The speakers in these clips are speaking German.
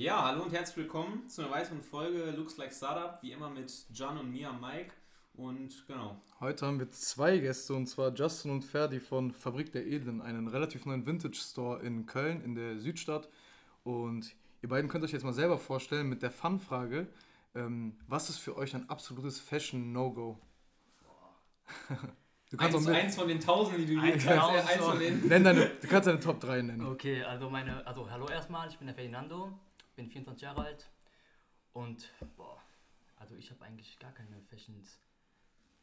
Ja, hallo und herzlich willkommen zu einer weiteren Folge Looks Like Startup, wie immer mit John und mir, Mike. Und genau. Heute haben wir zwei Gäste und zwar Justin und Ferdi von Fabrik der Edlen, einen relativ neuen Vintage Store in Köln in der Südstadt. Und ihr beiden könnt euch jetzt mal selber vorstellen mit der Fun-Frage: ähm, Was ist für euch ein absolutes Fashion-No-Go? Du kannst eins, eins von den tausenden, die du eins, eins, eins von den Nenn deine, Du kannst deine Top 3 nennen. Okay, also meine, also hallo erstmal, ich bin der Ferdinando, bin 24 Jahre alt und boah, also ich habe eigentlich gar keine Fashions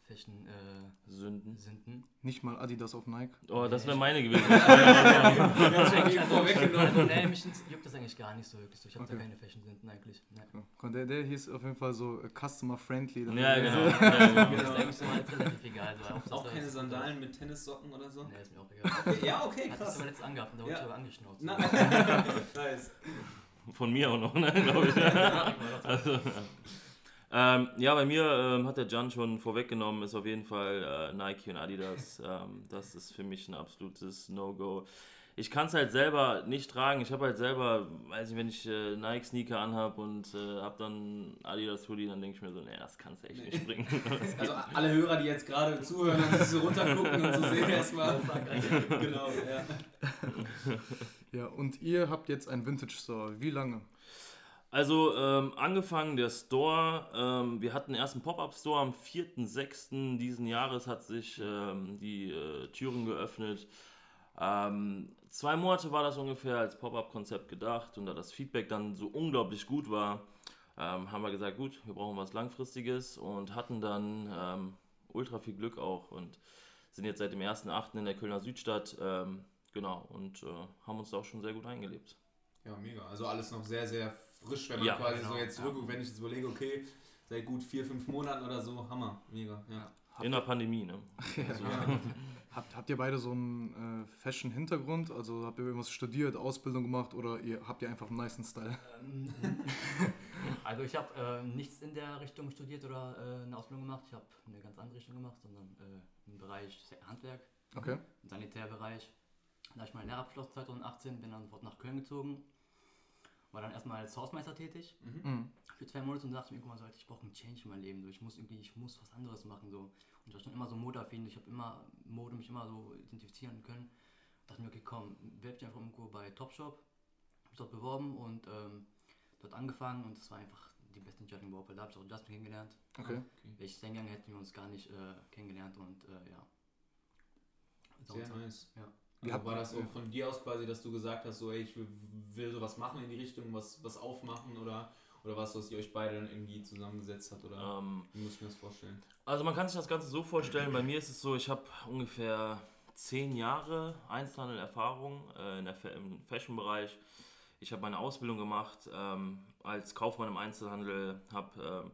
Fashion äh, Sünden. Sünden. Nicht mal Adidas auf Nike. Oh, das wäre meine gewesen. also, nee, mich juckt das eigentlich gar nicht so wirklich so. Ich habe okay. da keine Fashion-Sünden eigentlich. Nee. Der, der hieß auf jeden Fall so uh, customer-friendly. Ja, genau. ja, genau. Das ist eigentlich so alles relativ egal. Also, auch keine Sandalen mit Tennissocken oder so? Nee, ist mir auch egal. Okay, ja, okay, krass. Das hast du letztens angehabt und da wurde ich aber angeschnauzt. nice. Von mir auch noch, ne, glaube ich. also, ja. Ähm, ja, bei mir ähm, hat der Jan schon vorweggenommen, ist auf jeden Fall äh, Nike und Adidas. Ähm, das ist für mich ein absolutes No-Go. Ich kann es halt selber nicht tragen. Ich habe halt selber, weiß ich, wenn ich äh, Nike-Sneaker anhabe und äh, habe dann Adidas-Hoodie, dann denke ich mir so, nee, das kannst du echt nicht bringen. also alle Hörer, die jetzt gerade zuhören und sich so runtergucken und so sehen erstmal. genau, ja. Ja, und ihr habt jetzt ein Vintage-Store. Wie lange? Also ähm, angefangen der Store, ähm, wir hatten erst einen Pop-Up-Store am 4.6. diesen Jahres hat sich ähm, die äh, Türen geöffnet. Ähm, zwei Monate war das ungefähr als Pop-Up-Konzept gedacht und da das Feedback dann so unglaublich gut war, ähm, haben wir gesagt, gut, wir brauchen was Langfristiges und hatten dann ähm, ultra viel Glück auch und sind jetzt seit dem 1.8. in der Kölner Südstadt, genau, und äh, haben uns da auch schon sehr gut eingelebt. Ja, mega. Also alles noch sehr, sehr frisch, wenn man ja, quasi genau, so jetzt zurückguckt, ja. wenn ich jetzt überlege, okay, seit gut vier, fünf Monaten oder so, Hammer, mega, ja. In der Pandemie, ne? Also, habt, habt ihr beide so einen äh, Fashion-Hintergrund? Also habt ihr irgendwas studiert, Ausbildung gemacht oder ihr habt ihr einfach einen nice Style? Ähm, also ich habe äh, nichts in der Richtung studiert oder äh, eine Ausbildung gemacht. Ich habe eine ganz andere Richtung gemacht, sondern äh, im Bereich Handwerk, okay. im Sanitärbereich. Da habe ich meinen Lehrabschluss 2018, bin dann sofort nach Köln gezogen war dann erstmal als Hausmeister tätig mhm. mhm. für zwei Monate und dachte mir, guck mal, so, ich brauche einen Change in meinem Leben. So, ich muss irgendwie, ich muss was anderes machen. So. Und ich war schon immer so modeaffin, ich habe immer Mode mich immer so identifizieren können. dachte mir, okay, komm, werb dich einfach irgendwo bei Topshop. Hab mich dort beworben und ähm, dort angefangen und es war einfach die beste Entscheidung überhaupt, weil da habe ich auch Justin kennengelernt. Okay. okay. Wäre ich gegangen, hätten wir uns gar nicht äh, kennengelernt und äh, ja. Sehr nice. Ja. Also war das so von dir aus quasi, dass du gesagt hast, so ey, ich will, will sowas machen in die Richtung, was, was aufmachen oder, oder was, was ihr euch beide dann irgendwie zusammengesetzt habt oder ähm, wie muss ich mir das vorstellen? Also man kann sich das Ganze so vorstellen, bei mir ist es so, ich habe ungefähr zehn Jahre Einzelhandel-Erfahrung äh, in der, im Fashion-Bereich. Ich habe meine Ausbildung gemacht ähm, als Kaufmann im Einzelhandel, habe ähm,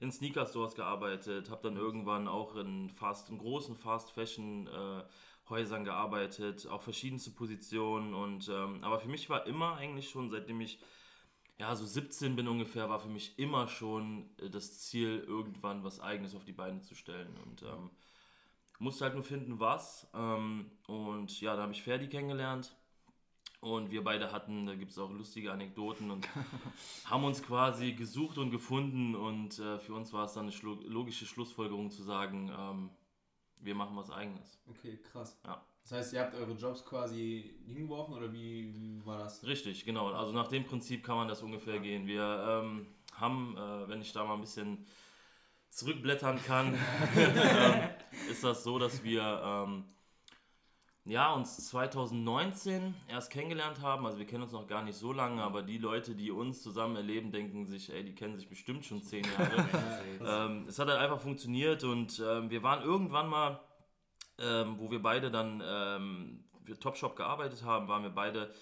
in Sneaker-Stores gearbeitet, habe dann irgendwann auch in, fast, in großen Fast-Fashion- äh, Häusern gearbeitet, auch verschiedenste Positionen. Und ähm, aber für mich war immer eigentlich schon, seitdem ich ja so 17 bin ungefähr, war für mich immer schon äh, das Ziel, irgendwann was Eigenes auf die Beine zu stellen. Und ähm, musste halt nur finden, was. Ähm, und ja, da habe ich Ferdi kennengelernt. Und wir beide hatten, da gibt es auch lustige Anekdoten und haben uns quasi gesucht und gefunden. Und äh, für uns war es dann eine logische Schlussfolgerung zu sagen, ähm, wir machen was eigenes. Okay, krass. Ja. Das heißt, ihr habt eure Jobs quasi hingeworfen oder wie, wie war das? Richtig, genau. Also nach dem Prinzip kann man das ungefähr ja. gehen. Wir ähm, haben, äh, wenn ich da mal ein bisschen zurückblättern kann, ähm, ist das so, dass wir ähm, ja, uns 2019 erst kennengelernt haben. Also wir kennen uns noch gar nicht so lange, aber die Leute, die uns zusammen erleben, denken sich, ey, die kennen sich bestimmt schon zehn Jahre. ähm, es hat halt einfach funktioniert und ähm, wir waren irgendwann mal, ähm, wo wir beide dann ähm, für Topshop gearbeitet haben, waren wir beide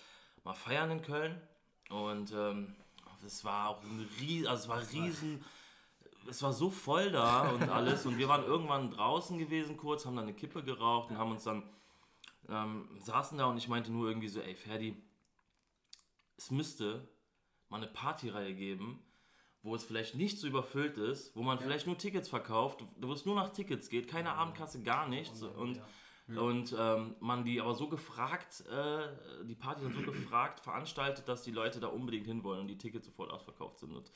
mal feiern in Köln und ähm, es war auch ein Ries also es war riesen es war so voll da und alles und wir waren irgendwann draußen gewesen kurz, haben dann eine Kippe geraucht und haben uns dann ähm, saßen da und ich meinte nur irgendwie so, ey Ferdi, es müsste mal eine Partyreihe geben, wo es vielleicht nicht so überfüllt ist, wo man ja. vielleicht nur Tickets verkauft, wo es nur nach Tickets geht, keine Abendkasse, gar nichts. Und, und Und ähm, man die aber so gefragt, äh, die Party dann so gefragt veranstaltet, dass die Leute da unbedingt hinwollen und die Tickets sofort ausverkauft sind. Und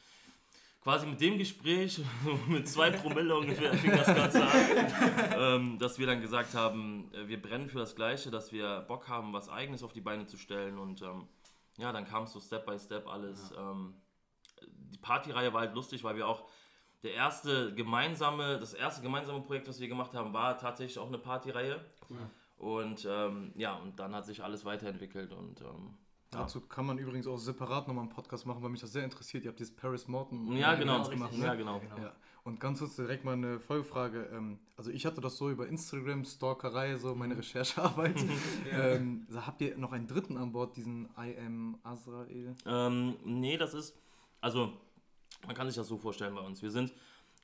quasi mit dem Gespräch, mit zwei Promille ungefähr, fing das Ganze an, ähm, dass wir dann gesagt haben, äh, wir brennen für das Gleiche, dass wir Bock haben, was Eigenes auf die Beine zu stellen. Und ähm, ja, dann kam es so Step by Step alles. Ja. Ähm, die Partyreihe war halt lustig, weil wir auch der erste gemeinsame, das erste gemeinsame Projekt, was wir gemacht haben, war tatsächlich auch eine Partyreihe. Cool. Und ähm, ja, und dann hat sich alles weiterentwickelt und ähm, Dazu kann man übrigens auch separat nochmal einen Podcast machen, weil mich das sehr interessiert. Ihr habt dieses Paris Morton ja, genau, gemacht. Ne? Ja, genau. Ja. Und ganz kurz direkt mal eine Folgefrage. Ähm, also ich hatte das so über Instagram, Stalkerei, so meine Recherchearbeit. ja. ähm, habt ihr noch einen dritten an Bord, diesen I am Azrael? Ähm, nee, das ist, also man kann sich das so vorstellen bei uns. Wir sind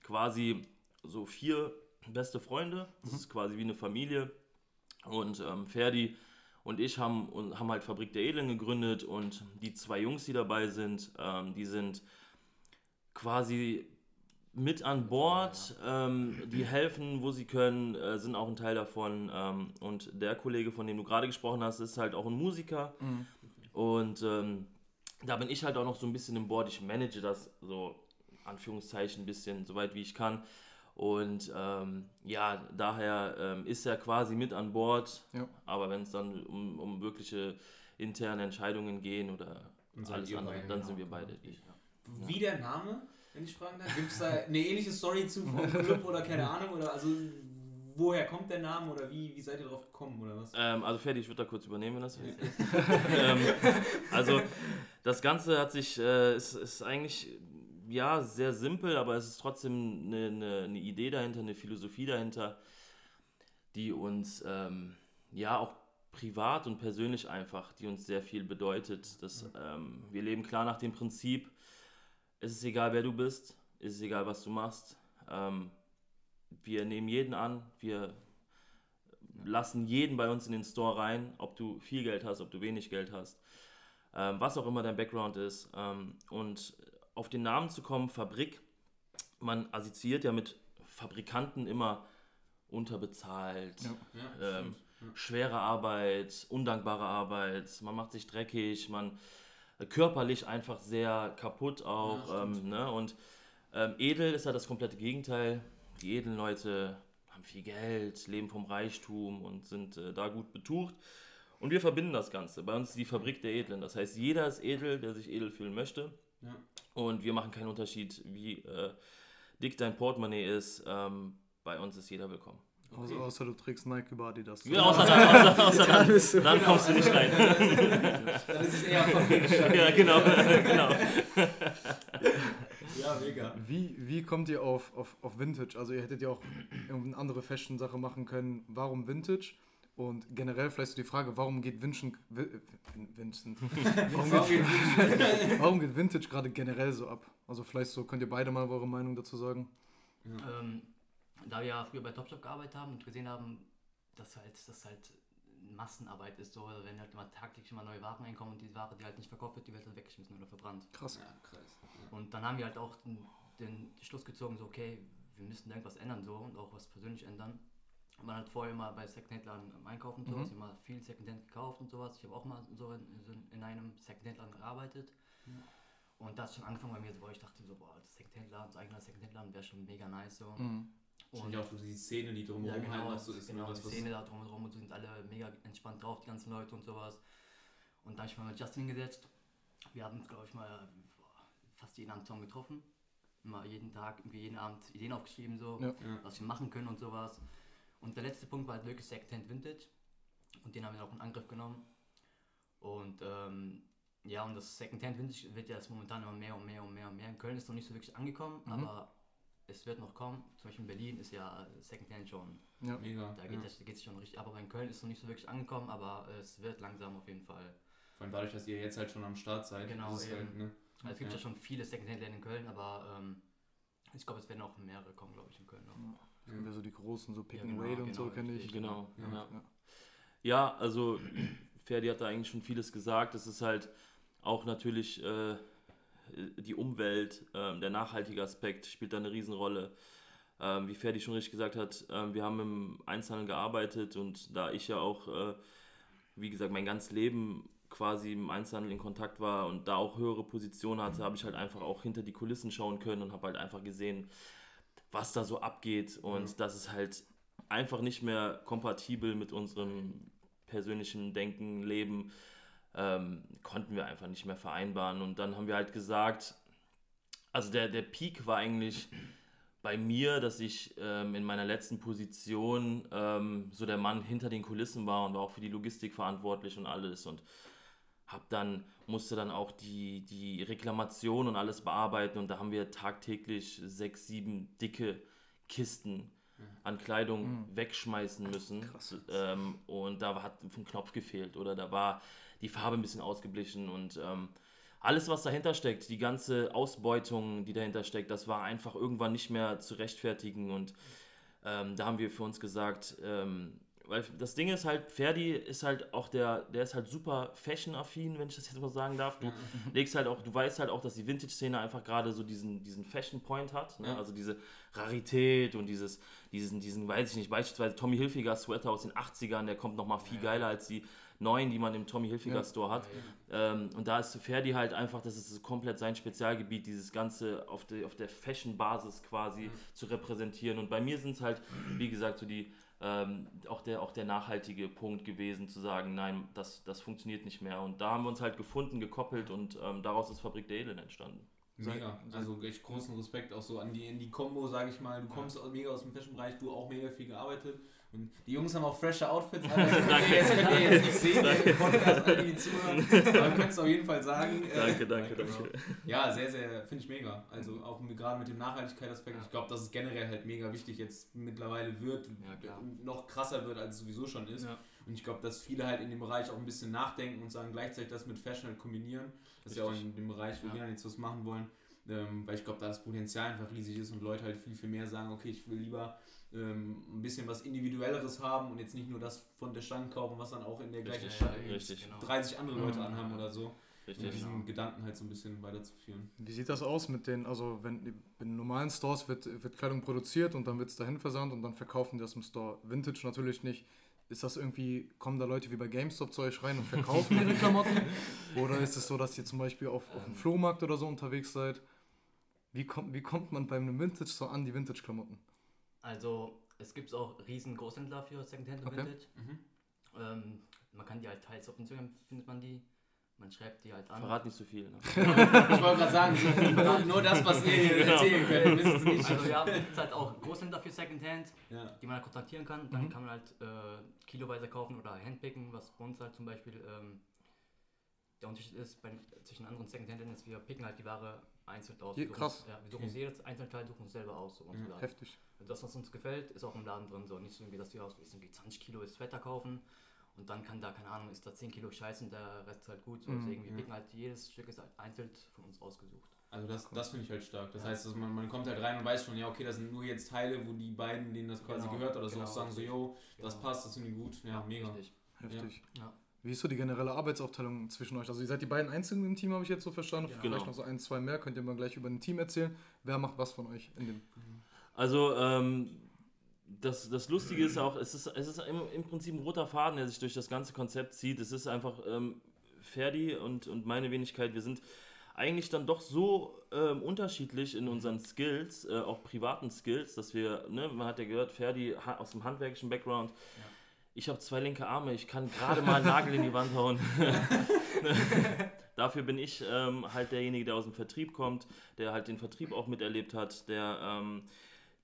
quasi so vier beste Freunde. Das mhm. ist quasi wie eine Familie. Und ähm, Ferdi und ich haben, haben halt Fabrik der Edlen gegründet und die zwei Jungs, die dabei sind, ähm, die sind quasi mit an Bord, ähm, die helfen, wo sie können, äh, sind auch ein Teil davon. Ähm, und der Kollege, von dem du gerade gesprochen hast, ist halt auch ein Musiker. Mhm. Und ähm, da bin ich halt auch noch so ein bisschen im Board. Ich manage das so, Anführungszeichen, ein bisschen, soweit wie ich kann. Und ähm, ja, daher ähm, ist er quasi mit an Bord. Ja. Aber wenn es dann um, um wirkliche interne Entscheidungen gehen oder alles andere, dann genau. sind wir beide die. Ja. Wie der Name, wenn ich fragen darf? Gibt es da eine ähnliche Story zu vom Club oder keine Ahnung? Oder also woher kommt der Name oder wie, wie seid ihr darauf gekommen oder was? Ähm, also fertig, ich würde da kurz übernehmen, wenn das ja. ist. ähm, also das Ganze hat sich, äh, ist, ist eigentlich ja, sehr simpel, aber es ist trotzdem eine, eine, eine Idee dahinter, eine Philosophie dahinter, die uns ähm, ja auch privat und persönlich einfach, die uns sehr viel bedeutet. Dass, ähm, wir leben klar nach dem Prinzip, es ist egal, wer du bist, es ist egal, was du machst. Ähm, wir nehmen jeden an, wir lassen jeden bei uns in den Store rein, ob du viel Geld hast, ob du wenig Geld hast, ähm, was auch immer dein Background ist. Ähm, und auf den Namen zu kommen, Fabrik, man assoziiert ja mit Fabrikanten immer unterbezahlt, ja. ähm, ja. schwere Arbeit, undankbare Arbeit, man macht sich dreckig, man äh, körperlich einfach sehr kaputt auch. Ja, ähm, ne? Und ähm, edel ist ja das komplette Gegenteil. Die edlen Leute haben viel Geld, leben vom Reichtum und sind äh, da gut betucht. Und wir verbinden das Ganze. Bei uns ist die Fabrik der Edlen. Das heißt, jeder ist edel, der sich edel fühlen möchte. Ja. Und wir machen keinen Unterschied, wie äh, dick dein Portemonnaie ist. Ähm, bei uns ist jeder willkommen. Okay. Außer, außer, du trägst Nike über Adidas. Ja, außer, außer, außer dann, dann, dann kommst du nicht rein. dann ist es eher Familienschein. Ja, genau. genau. ja, mega. Wie, wie kommt ihr auf, auf, auf Vintage? Also ihr hättet ja auch irgendeine andere Fashion-Sache machen können. Warum Vintage? Und generell vielleicht so die Frage, warum geht Vincent, Vincent warum, geht, warum geht Vintage gerade generell so ab? Also vielleicht so, könnt ihr beide mal eure Meinung dazu sagen? Ja. Ähm, da wir ja früher bei Topshop gearbeitet haben und gesehen haben, dass halt, das halt Massenarbeit ist, so, wenn halt immer tagtäglich immer neue Waren reinkommen und die Ware, die halt nicht verkauft wird, die wird dann weggeschmissen oder verbrannt. Krass. Ja, krass. Und dann haben wir halt auch den, den Schluss gezogen, so okay, wir müssen irgendwas ändern so und auch was persönlich ändern man hat vorher immer bei Secondhand-Laden einkaufen und sowas, mhm. immer viel Secondhand gekauft und sowas. Ich habe auch mal so in, in einem Secondhand-Laden gearbeitet. Ja. Und das schon angefangen bei mir, wo ich dachte so, boah, das Secondhand-Laden, das eigener Secondhand-Laden wäre schon mega nice so. Mhm. Und ja auch so die Szene, die drumherum ja, genau, halt so ist. Genau, die Szene da drumherum und sind alle mega entspannt drauf, die ganzen Leute und sowas. Und da habe ich mal mit Justin gesetzt. Wir haben uns, glaube ich, mal fast jeden Abend zusammen getroffen. Immer jeden Tag, irgendwie jeden Abend Ideen aufgeschrieben, so, ja. was wir machen können und sowas. Und der letzte Punkt war halt wirklich Secondhand Vintage. Und den haben wir auch in Angriff genommen. Und ähm, ja, und das Secondhand Vintage wird ja jetzt momentan immer mehr und mehr und mehr und mehr. In Köln ist noch nicht so wirklich angekommen, mhm. aber es wird noch kommen. Zum Beispiel in Berlin ist ja Secondhand schon. Ja, mega. Da geht es ja. schon richtig ab, aber in Köln ist es noch nicht so wirklich angekommen, aber es wird langsam auf jeden Fall. Vor allem dadurch, dass ihr jetzt halt schon am Start seid. Genau, halt, ne? also es gibt ja. ja schon viele Secondhand-Läden in Köln, aber ähm, ich glaube, es werden auch mehrere kommen, glaube ich, in Köln noch. Sind ja so die großen, so Pick genau, and Raid und genau, so kenne ich. Genau. Ja, also Ferdi hat da eigentlich schon vieles gesagt. Es ist halt auch natürlich äh, die Umwelt, äh, der nachhaltige Aspekt spielt da eine Riesenrolle. ähm, wie Ferdi schon richtig gesagt hat, äh, wir haben im Einzelhandel gearbeitet und da ich ja auch, äh, wie gesagt, mein ganzes Leben quasi im Einzelhandel in Kontakt war und da auch höhere Positionen hatte, habe ich halt einfach auch hinter die Kulissen schauen können und habe halt einfach gesehen, was da so abgeht und mhm. das ist halt einfach nicht mehr kompatibel mit unserem persönlichen Denken, Leben, ähm, konnten wir einfach nicht mehr vereinbaren und dann haben wir halt gesagt, also der, der Peak war eigentlich bei mir, dass ich ähm, in meiner letzten Position ähm, so der Mann hinter den Kulissen war und war auch für die Logistik verantwortlich und alles und hab dann musste dann auch die die Reklamation und alles bearbeiten und da haben wir tagtäglich sechs sieben dicke Kisten an Kleidung mhm. wegschmeißen müssen ähm, und da hat ein Knopf gefehlt oder da war die Farbe ein bisschen ausgeblichen und ähm, alles, was dahinter steckt, die ganze Ausbeutung, die dahinter steckt, das war einfach irgendwann nicht mehr zu rechtfertigen. Und ähm, da haben wir für uns gesagt, ähm, weil das Ding ist halt, Ferdi ist halt auch der, der ist halt super fashion-affin, wenn ich das jetzt mal sagen darf. Du legst halt auch, du weißt halt auch, dass die Vintage-Szene einfach gerade so diesen, diesen Fashion-Point hat, ne? also diese Rarität und dieses, diesen, diesen, weiß ich nicht, beispielsweise Tommy Hilfiger Sweater aus den 80ern, der kommt nochmal viel geiler als die neuen, die man im Tommy Hilfiger ja. Store hat. Ähm, und da ist Ferdi halt einfach, das ist komplett sein Spezialgebiet, dieses Ganze auf, die, auf der Fashion-Basis quasi mhm. zu repräsentieren. Und bei mir sind es halt, wie gesagt, so die ähm, auch, der, auch der nachhaltige Punkt gewesen, zu sagen, nein, das, das funktioniert nicht mehr. Und da haben wir uns halt gefunden, gekoppelt und ähm, daraus ist Fabrik der Elend entstanden. Mega, also echt großen Respekt auch so an die, in die Kombo, sage ich mal. Du kommst mega aus dem Fashion-Bereich, du auch mega viel gearbeitet und die Jungs haben auch frische Outfits. Also ihr jetzt, könnt ihr jetzt nicht sehen, der Podcast, alle, die zuhören. Aber könnt es auf jeden Fall sagen. Danke, danke, genau. danke. Ja, sehr, sehr, finde ich mega. Also auch gerade mit dem Nachhaltigkeitsaspekt. Ich glaube, dass es generell halt mega wichtig jetzt mittlerweile wird, ja, noch krasser wird, als es sowieso schon ist. Ja. Und ich glaube, dass viele halt in dem Bereich auch ein bisschen nachdenken und sagen, gleichzeitig das mit Fashion halt kombinieren. Das ist ja auch in dem Bereich, wo ja. wir dann jetzt was machen wollen. Ähm, weil ich glaube, da das Potenzial einfach riesig ist und Leute halt viel, viel mehr sagen, okay, ich will lieber ähm, ein bisschen was Individuelleres haben und jetzt nicht nur das von der Stange kaufen, was dann auch in der gleichen Stadt genau. 30 andere Leute mhm. anhaben oder so. Richtig, um diesen genau. Gedanken halt so ein bisschen weiterzuführen. Wie sieht das aus mit den, also wenn in normalen Stores wird, wird Kleidung produziert und dann wird es dahin versandt und dann verkaufen die das im Store. Vintage natürlich nicht. Ist das irgendwie, kommen da Leute wie bei GameStop zu euch rein und verkaufen ihre Klamotten? Oder ist es so, dass ihr zum Beispiel auf, auf dem Flohmarkt oder so unterwegs seid? Wie kommt, wie kommt man bei einem Vintage Store an die Vintage-Klamotten? Also es gibt auch riesen Großhändler für Secondhand und okay. Vintage. Mhm. Ähm, man kann die halt teils auf Instagram findet man die. Man schreibt die halt an. Verrat nicht so viel. Ne? ich wollte gerade sagen, nur das, was ihr hier genau. erzählen könnt, wisst nicht. Also ja, es halt auch Großhändler für Secondhand, ja. die man halt kontaktieren kann. Dann mhm. kann man halt äh, kiloweise kaufen oder handpicken, was bei uns halt zum Beispiel ähm, der Unterschied ist bei, zwischen anderen Secondhand ist, wir picken halt die Ware einzeln aus. Je, krass. ja, wir suchen okay. jedes Einzelteil, suchen uns selber aus. So mhm, heftig. Das, was uns gefällt, ist auch im Laden drin. So nicht so irgendwie, dass die aus irgendwie 20 Kilo ist Wetter kaufen und dann kann da, keine Ahnung, ist da 10 Kilo Scheiße und der Rest ist halt gut. So, mhm. Deswegen, wir picken halt jedes Stück ist halt einzeln von uns ausgesucht. Also das, das finde ich halt stark. Das ja. heißt, dass man, man kommt halt rein und weiß schon, ja okay, das sind nur jetzt Teile, wo die beiden, denen das quasi genau, gehört oder genau, so, sagen so, yo, das genau. passt, das sind die gut. Ja, ja mega. Richtig. Heftig. Ja. Wie ist so die generelle Arbeitsaufteilung zwischen euch? Also ihr seid die beiden Einzigen im Team, habe ich jetzt so verstanden. Ja, Vielleicht genau. noch so ein, zwei mehr. Könnt ihr mal gleich über ein Team erzählen. Wer macht was von euch in dem? Also ähm, das, das Lustige ist auch, es ist, es ist im, im, Prinzip ein roter Faden, der sich durch das ganze Konzept zieht. Es ist einfach ähm, Ferdi und, und meine Wenigkeit. Wir sind eigentlich dann doch so ähm, unterschiedlich in unseren Skills, äh, auch privaten Skills, dass wir, ne, man hat ja gehört, Ferdi aus dem handwerklichen Background. Ja ich habe zwei linke Arme, ich kann gerade mal einen Nagel in die Wand hauen. Dafür bin ich ähm, halt derjenige, der aus dem Vertrieb kommt, der halt den Vertrieb auch miterlebt hat, der ähm,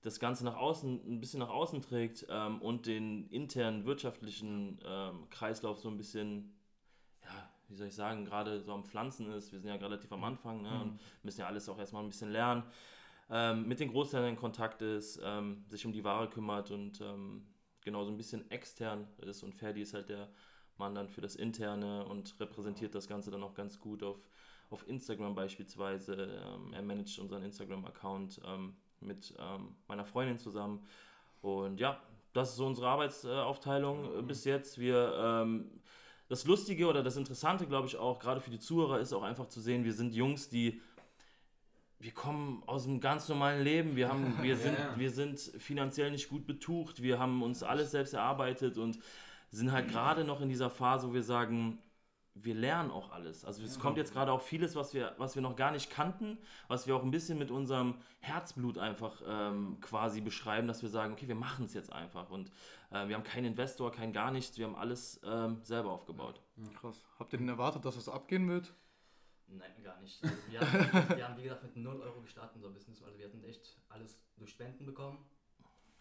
das Ganze nach außen, ein bisschen nach außen trägt ähm, und den internen wirtschaftlichen ähm, Kreislauf so ein bisschen, ja, wie soll ich sagen, gerade so am Pflanzen ist. Wir sind ja relativ am Anfang ne, mhm. und müssen ja alles auch erstmal ein bisschen lernen. Ähm, mit den Großhändlern in Kontakt ist, ähm, sich um die Ware kümmert und genau so ein bisschen extern ist und Ferdi ist halt der Mann dann für das Interne und repräsentiert das Ganze dann auch ganz gut auf, auf Instagram beispielsweise. Ähm, er managt unseren Instagram-Account ähm, mit ähm, meiner Freundin zusammen. Und ja, das ist so unsere Arbeitsaufteilung mhm. bis jetzt. Wir, ähm, das Lustige oder das Interessante, glaube ich, auch gerade für die Zuhörer ist auch einfach zu sehen, wir sind Jungs, die wir kommen aus einem ganz normalen Leben. Wir, haben, wir, sind, ja. wir sind finanziell nicht gut betucht. Wir haben uns alles selbst erarbeitet und sind halt gerade noch in dieser Phase, wo wir sagen, wir lernen auch alles. Also es ja. kommt jetzt gerade auch vieles, was wir, was wir noch gar nicht kannten, was wir auch ein bisschen mit unserem Herzblut einfach ähm, quasi beschreiben, dass wir sagen, okay, wir machen es jetzt einfach. Und äh, wir haben keinen Investor, kein gar nichts, wir haben alles ähm, selber aufgebaut. Ja, krass. Habt ihr denn erwartet, dass es abgehen wird? Nein, gar nicht. Also wir, haben, wir, haben, wie gesagt, mit 0 Euro gestartet in unser Business. Also wir hatten echt alles durch Spenden bekommen.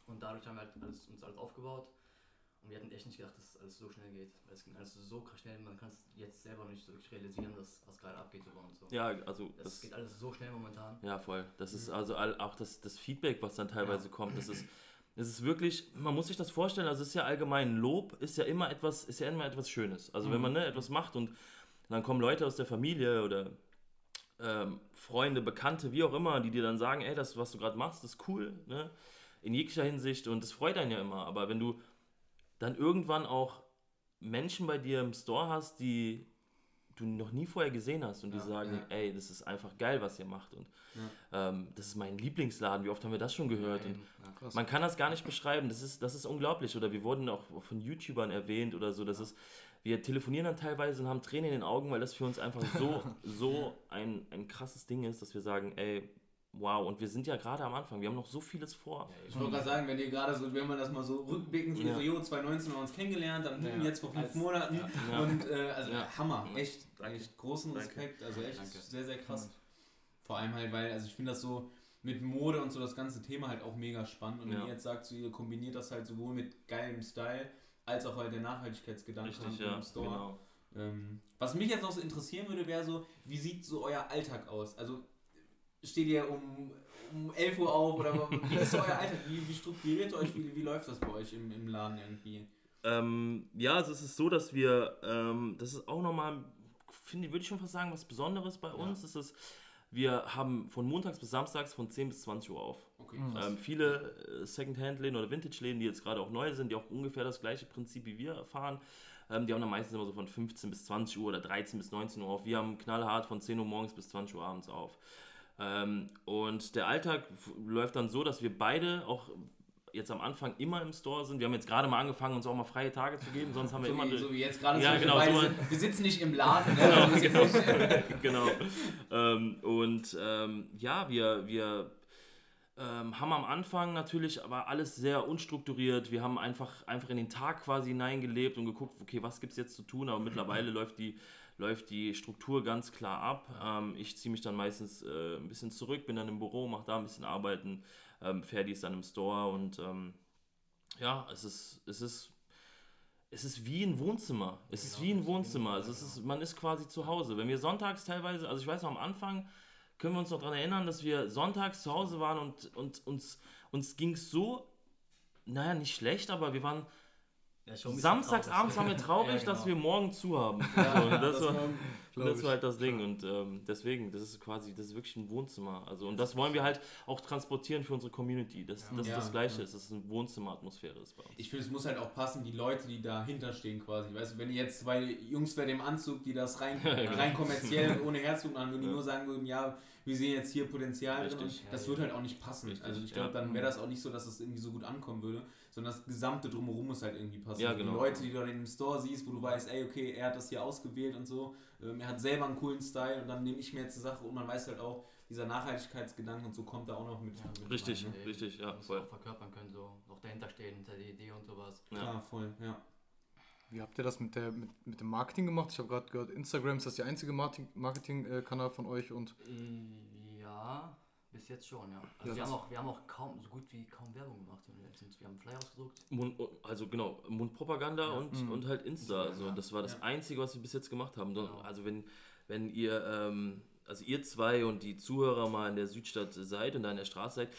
Und dadurch haben wir halt alles, uns alles aufgebaut. Und wir hatten echt nicht gedacht, dass es alles so schnell geht. Weil es ging alles so schnell, man kann es jetzt selber nicht so wirklich realisieren, dass, was gerade abgeht so bei uns. So. Ja, also. Das, das, geht alles so schnell momentan. Ja, voll. Das mhm. ist also auch das, das Feedback, was dann teilweise ja. kommt, das ist. Es ist wirklich, man muss sich das vorstellen, also es ist ja allgemein Lob, ist ja immer etwas, ist ja immer etwas Schönes. Also mhm. wenn man ne, etwas macht und dann kommen Leute aus der Familie oder ähm, Freunde, Bekannte, wie auch immer, die dir dann sagen, ey, das, was du gerade machst, ist cool, ne? In jeglicher Hinsicht und das freut einen ja immer. Aber wenn du dann irgendwann auch Menschen bei dir im Store hast, die du noch nie vorher gesehen hast und ja, die sagen, ja. ey, das ist einfach geil, was ihr macht und ja. ähm, das ist mein Lieblingsladen. Wie oft haben wir das schon gehört? und man kann das gar nicht beschreiben. Das ist, das ist unglaublich. Oder wir wurden auch von YouTubern erwähnt oder so. Das ist wir telefonieren dann teilweise und haben Tränen in den Augen, weil das für uns einfach so, so ein, ein krasses Ding ist, dass wir sagen, ey, wow, und wir sind ja gerade am Anfang, wir haben noch so vieles vor. Ja, ich wollte gerade sagen, wenn ihr gerade so, wenn man das mal so rückblicken, ja. so, jo, 2019 haben wir uns kennengelernt, dann ja. jetzt vor fünf Als, Monaten ja. und äh, also Hammer, echt, echt großen Respekt, also echt Danke. sehr, sehr krass. Vor allem halt, weil, also ich finde das so mit Mode und so das ganze Thema halt auch mega spannend und wenn ihr jetzt sagt, so, ihr kombiniert das halt sowohl mit geilem Style, als auch weil der Nachhaltigkeitsgedanke Richtig, ja, im Store. Genau. Ähm, was mich jetzt noch so interessieren würde, wäre so, wie sieht so euer Alltag aus? Also steht ihr um, um 11 Uhr auf oder wie ist so euer Alltag? Wie, wie strukturiert ihr euch? Wie, wie läuft das bei euch im, im Laden irgendwie? Ähm, ja, also es ist so, dass wir, ähm, das ist auch nochmal, finde würde ich schon fast sagen, was Besonderes bei uns. Ja. ist wir haben von montags bis samstags von 10 bis 20 Uhr auf. Okay, ähm, viele äh, Second-Hand-Läden oder Vintage-Läden, die jetzt gerade auch neu sind, die auch ungefähr das gleiche Prinzip wie wir fahren, ähm, die haben dann meistens immer so von 15 bis 20 Uhr oder 13 bis 19 Uhr auf. Wir haben knallhart von 10 Uhr morgens bis 20 Uhr abends auf. Ähm, und der Alltag läuft dann so, dass wir beide auch jetzt am Anfang immer im Store sind. Wir haben jetzt gerade mal angefangen, uns auch mal freie Tage zu geben, sonst haben wir so immer. Wie, so wie jetzt gerade ja, genau, so sind, Wir sitzen nicht im Laden. Ne? genau, genau. genau. Ähm, und ähm, ja, wir, wir ähm, haben am Anfang natürlich aber alles sehr unstrukturiert. Wir haben einfach, einfach in den Tag quasi hineingelebt und geguckt, okay, was gibt es jetzt zu tun, aber mittlerweile läuft die läuft die Struktur ganz klar ab. Ähm, ich ziehe mich dann meistens äh, ein bisschen zurück, bin dann im Büro, mache da ein bisschen arbeiten, ähm, Ferdi ist dann im Store und ähm, ja, es ist, es ist, es ist wie ein Wohnzimmer. Es genau, ist wie ein Wohnzimmer. Also es ist, man ist quasi zu Hause. Wenn wir sonntags teilweise, also ich weiß noch am Anfang, können wir uns noch daran erinnern, dass wir sonntags zu Hause waren und, und uns, uns ging es so, naja, nicht schlecht, aber wir waren ja, Samstags abends waren wir traurig, ja, genau. dass wir morgen zu haben. Ja, so, das, das, war, das war halt das Ding. Und ähm, deswegen, das ist quasi, das ist wirklich ein Wohnzimmer. Also, und das wollen wir halt auch transportieren für unsere Community. Dass das das Gleiche ist, dass es eine Wohnzimmeratmosphäre ist bei uns. Ich finde, es muss halt auch passen, die Leute, die dahinter stehen quasi. Weißt du, wenn jetzt zwei Jungs bei dem Anzug, die das rein, genau. rein kommerziell ohne Herzog machen, wenn die nur sagen würden, ja, wir sehen jetzt hier Potenzial Richtig. drin, das würde halt auch nicht passen. Richtig. Also ich glaube, dann wäre das auch nicht so, dass es irgendwie so gut ankommen würde sondern das gesamte Drumherum muss halt irgendwie passen. Ja, genau. Die Leute, die du in dem Store siehst, wo du weißt, ey, okay, er hat das hier ausgewählt und so, ähm, er hat selber einen coolen Style und dann nehme ich mir jetzt die Sache und man weiß halt auch, dieser Nachhaltigkeitsgedanke und so kommt da auch noch mit. Ja, mit richtig, rein, ne? richtig, ja, voll. Auch verkörpern können, so noch dahinter stehen, hinter der Idee und sowas. Ja, Klar, voll, ja. Wie habt ihr das mit, der, mit, mit dem Marketing gemacht? Ich habe gerade gehört, Instagram ist das der einzige Marketing-Kanal von euch und. Ja, bis jetzt schon, ja. Also ja, wir, haben auch, wir haben auch kaum, so gut wie kaum Werbung gemacht. Wir haben Flyer ausgedruckt. Mund, also genau, Mundpropaganda ja. und, mhm. und halt Insta. Also das war das ja. Einzige, was wir bis jetzt gemacht haben. Genau. Also wenn, wenn ihr, ähm, also ihr zwei und die Zuhörer mal in der Südstadt seid und da in der Straße seid,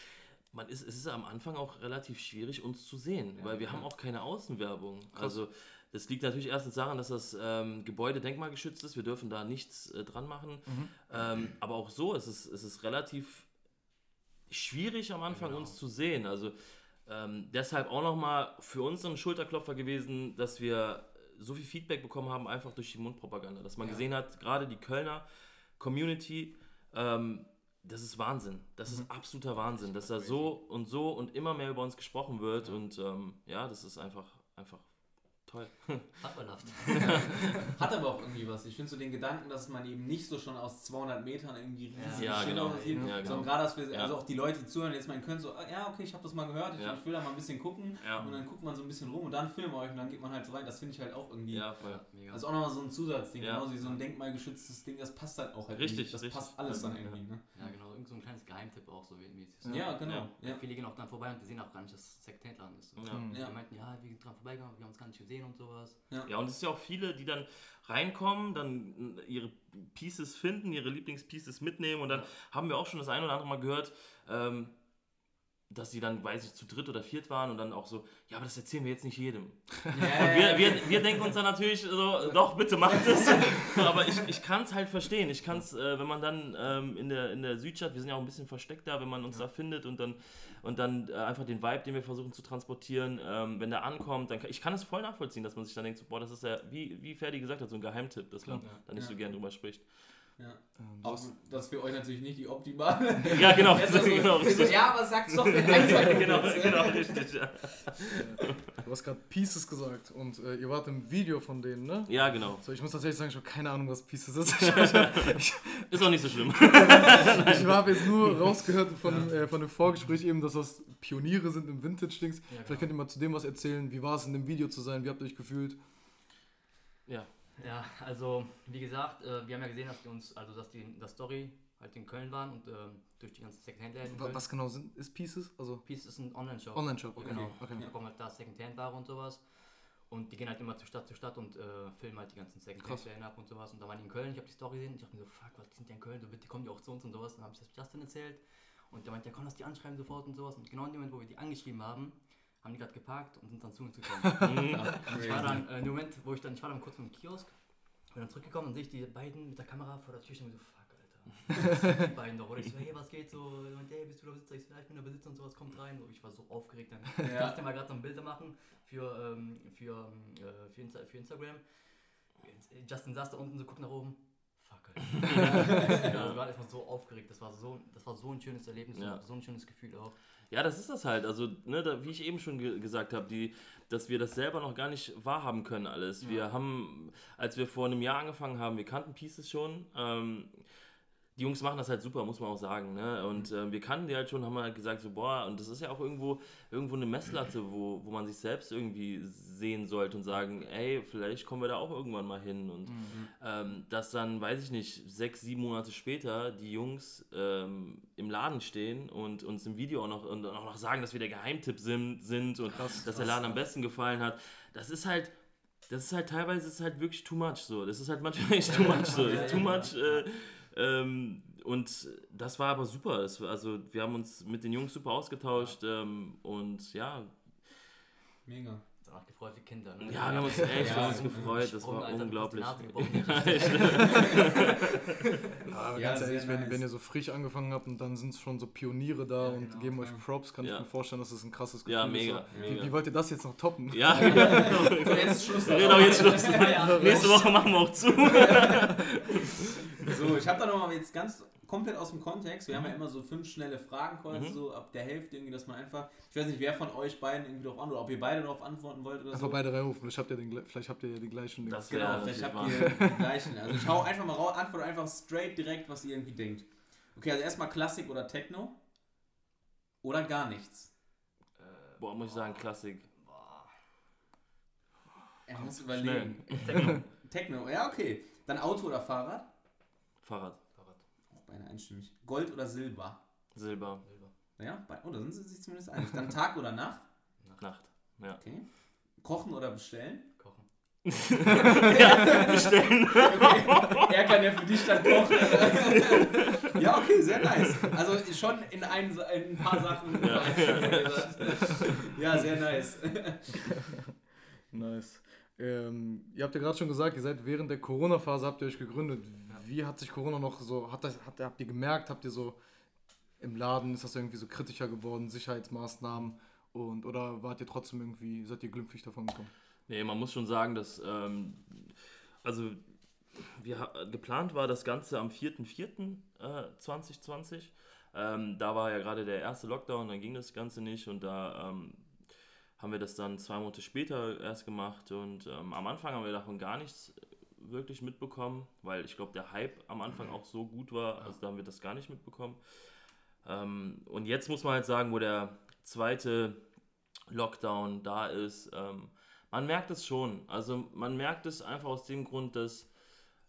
man ist, es ist am Anfang auch relativ schwierig, uns zu sehen, ja, weil wir haben auch keine Außenwerbung. Krass. Also das liegt natürlich erstens daran, dass das ähm, Gebäude denkmalgeschützt ist. Wir dürfen da nichts äh, dran machen. Mhm. Ähm, aber auch so ist es, ist es relativ schwierig am Anfang genau. uns zu sehen. Also ähm, deshalb auch nochmal für uns ein Schulterklopfer gewesen, dass wir so viel Feedback bekommen haben, einfach durch die Mundpropaganda. Dass man ja. gesehen hat, gerade die Kölner Community ähm, das ist Wahnsinn. Das ist mhm. absoluter Wahnsinn, dass da so und so und immer mehr über uns gesprochen wird. Ja. Und ähm, ja, das ist einfach, einfach Toll. Fabelhaft. Hat aber auch irgendwie was. Ich finde so den Gedanken, dass man eben nicht so schon aus 200 Metern irgendwie riesige ja, Schilder genau. sieht, ja, genau. sondern gerade, dass wir, ja. also auch die Leute, die zuhören, jetzt mal können so, ah, ja, okay, ich habe das mal gehört, ich, ich, will da mal ein bisschen gucken und dann guckt man so ein bisschen rum und dann filmen wir euch und dann geht man halt so rein. Das finde ich halt auch irgendwie. Ja, voll. Mega. Also auch nochmal so ein Zusatzding, genauso wie so ein denkmalgeschütztes Ding, das passt halt auch halt Richtig, irgendwie. Das richtig. passt alles dann irgendwie. Ne? Ja, genau, so ein kleines Geheimtipp auch, so wie es Ja, genau. Viele gehen auch dann vorbei und die sehen auch gar nicht, dass es Sektätladen ist. Ja. Die meinten, ja, wir sind dran vorbeigegangen, wir haben uns gar nicht gesehen und sowas. Ja. ja, und es ist ja auch viele, die dann reinkommen, dann ihre Pieces finden, ihre Lieblingspieces mitnehmen und dann haben wir auch schon das eine oder andere Mal gehört, ähm, dass sie dann, weiß ich, zu dritt oder viert waren und dann auch so, ja, aber das erzählen wir jetzt nicht jedem. Yeah. Wir, wir, wir denken uns dann natürlich so, doch, bitte macht es. aber ich, ich kann es halt verstehen. Ich kann es, äh, wenn man dann ähm, in, der, in der Südstadt, wir sind ja auch ein bisschen versteckt da, wenn man uns ja. da findet und dann, und dann äh, einfach den Vibe, den wir versuchen zu transportieren, ähm, wenn der ankommt, dann kann, ich kann es voll nachvollziehen, dass man sich dann denkt, so, boah, das ist ja, wie, wie Ferdi gesagt hat, so ein Geheimtipp, dass man ja. da nicht ja. so gern drüber spricht. Ja. Ähm, Auch, das ist für euch natürlich nicht die optimale. Ja, genau. so, genau so, ja, aber sag's doch in ein, zwei Genau, genau, richtig. Ja. Du hast gerade Pieces gesagt und äh, ihr wart im Video von denen, ne? Ja, genau. So, ich muss tatsächlich sagen, ich habe keine Ahnung, was Pieces ist. ist auch nicht so schlimm. ich habe jetzt nur rausgehört von, äh, von dem Vorgespräch eben, dass das Pioniere sind im Vintage-Dings. Ja. Vielleicht könnt ihr mal zu dem was erzählen. Wie war es in dem Video zu sein? Wie habt ihr euch gefühlt? Ja, ja, also wie gesagt, äh, wir haben ja gesehen, dass die uns, also dass die in der Story halt in Köln waren und äh, durch die ganzen Secondhand-Läden. Was genau sind, ist Pieces? Also Pieces ist ein Online-Shop. Online-Shop, okay. Genau. okay. Da kommen halt da Secondhand-Ware und sowas. Und die gehen halt immer zu Stadt zu Stadt und äh, filmen halt die ganzen Secondhand-Läden ab und sowas. Und da waren die in Köln, ich habe die Story gesehen und ich dachte mir so, fuck, was sind die in Köln? So, bitte kommen die auch zu uns und sowas. Und dann habe ich das Justin erzählt. Und der meinte, ja komm, lass die anschreiben sofort und sowas. Und genau in dem Moment, wo wir die angeschrieben haben, haben die gerade geparkt und sind dann zu uns gekommen. ich war dann, äh, dem Moment, wo ich dann, ich war dann kurz vom Kiosk bin dann zurückgekommen und sehe ich die beiden mit der Kamera vor der Tür stehen und so, fuck, Alter. die beiden doch. Oder ich so, hey, was geht so? Und hey, bist du der Besitzer? Ich so, ja, ich bin der Besitzer und sowas, kommt rein. So, ich war so aufgeregt dann. Ich ja. musste mal gerade so ein Bilder machen für, ähm, für, äh, für, Insta für Instagram. Justin saß da unten so, guckt nach oben. Fuck, Alter. ja. also, war erstmal so aufgeregt. Das war so, das war so ein schönes Erlebnis, ja. so ein schönes Gefühl auch. Ja, das ist das halt. Also, ne, da, wie ich eben schon ge gesagt habe, dass wir das selber noch gar nicht wahrhaben können alles. Ja. Wir haben, als wir vor einem Jahr angefangen haben, wir kannten Pieces schon. Ähm, die Jungs machen das halt super, muss man auch sagen. Ne? Und äh, wir kannten die halt schon, haben halt gesagt, so, boah, und das ist ja auch irgendwo, irgendwo eine Messlatte, wo, wo man sich selbst irgendwie sehen sollte und sagen, ey, vielleicht kommen wir da auch irgendwann mal hin. Und mhm. ähm, dass dann, weiß ich nicht, sechs, sieben Monate später die Jungs ähm, im Laden stehen und uns im Video auch noch, und auch noch sagen, dass wir der Geheimtipp sind, sind und krass, dass der Laden am besten gefallen hat. Das ist halt, das ist halt teilweise ist halt wirklich too much so. Das ist halt manchmal echt too much so. too much. Äh, ähm, und das war aber super. War, also wir haben uns mit den Jungs super ausgetauscht ähm, und ja. Mega. Danach gefreut wie Kinder. Ne? Ja, wir haben uns echt ja, uns gefreut. Das war Alter, unglaublich. aber ja, ganz ehrlich, wenn, nice. wenn, ihr so frisch angefangen habt und dann sind schon so Pioniere da ja, und genau, geben euch Props, kann ich mir vorstellen, dass das ein krasses Gefühl ist. Ja, mega. Wie, wie, wollt ihr das jetzt noch toppen? Ja, genau. jetzt Schluss. Genau, jetzt Schluss. Nächste Woche machen wir auch zu. so, ich habe da nochmal jetzt ganz komplett aus dem Kontext. Wir mhm. haben ja mhm. immer so fünf schnelle Fragen quasi, mhm. so ab der Hälfte irgendwie, dass man einfach, ich weiß nicht, wer von euch beiden irgendwie darauf antwortet, ob ihr beide darauf antworten wollt oder einfach so. beide reinrufen, vielleicht habt ihr, den, vielleicht habt ihr ja die gleichen. Das genau, vielleicht habt ihr die gleichen. Also ich hau einfach mal raus, antworte einfach straight direkt, was ihr irgendwie denkt. Okay, also erstmal Klassik oder Techno? Oder gar nichts? Äh, boah, muss ich sagen, Klassik. Er muss überlegen. Techno. Techno, ja, okay. Dann Auto oder Fahrrad? Fahrrad beide einstimmig. Gold oder Silber? Silber. Silber. Ja, oh, da sind sie sich zumindest einig. Dann Tag oder Nacht? Nacht. Ja. Okay. Kochen oder bestellen? Kochen. ja, bestellen. Okay. Er kann ja für dich dann kochen. ja, okay, sehr nice. Also schon in ein, in ein paar Sachen. Ja, ja sehr nice. Nice. Ähm, ihr habt ja gerade schon gesagt, ihr seid während der Corona-Phase habt ihr euch gegründet wie hat sich Corona noch so, hat das, hat, habt ihr gemerkt, habt ihr so im Laden, ist das irgendwie so kritischer geworden, Sicherheitsmaßnahmen und oder wart ihr trotzdem irgendwie, seid ihr glimpflich davon gekommen? Nee, man muss schon sagen, dass, ähm, also wir, geplant war das Ganze am 4.4.2020. Äh, ähm, da war ja gerade der erste Lockdown, dann ging das Ganze nicht und da ähm, haben wir das dann zwei Monate später erst gemacht und ähm, am Anfang haben wir davon gar nichts wirklich mitbekommen, weil ich glaube, der Hype am Anfang auch so gut war, also da haben wir das gar nicht mitbekommen. Ähm, und jetzt muss man halt sagen, wo der zweite Lockdown da ist, ähm, man merkt es schon. Also man merkt es einfach aus dem Grund, dass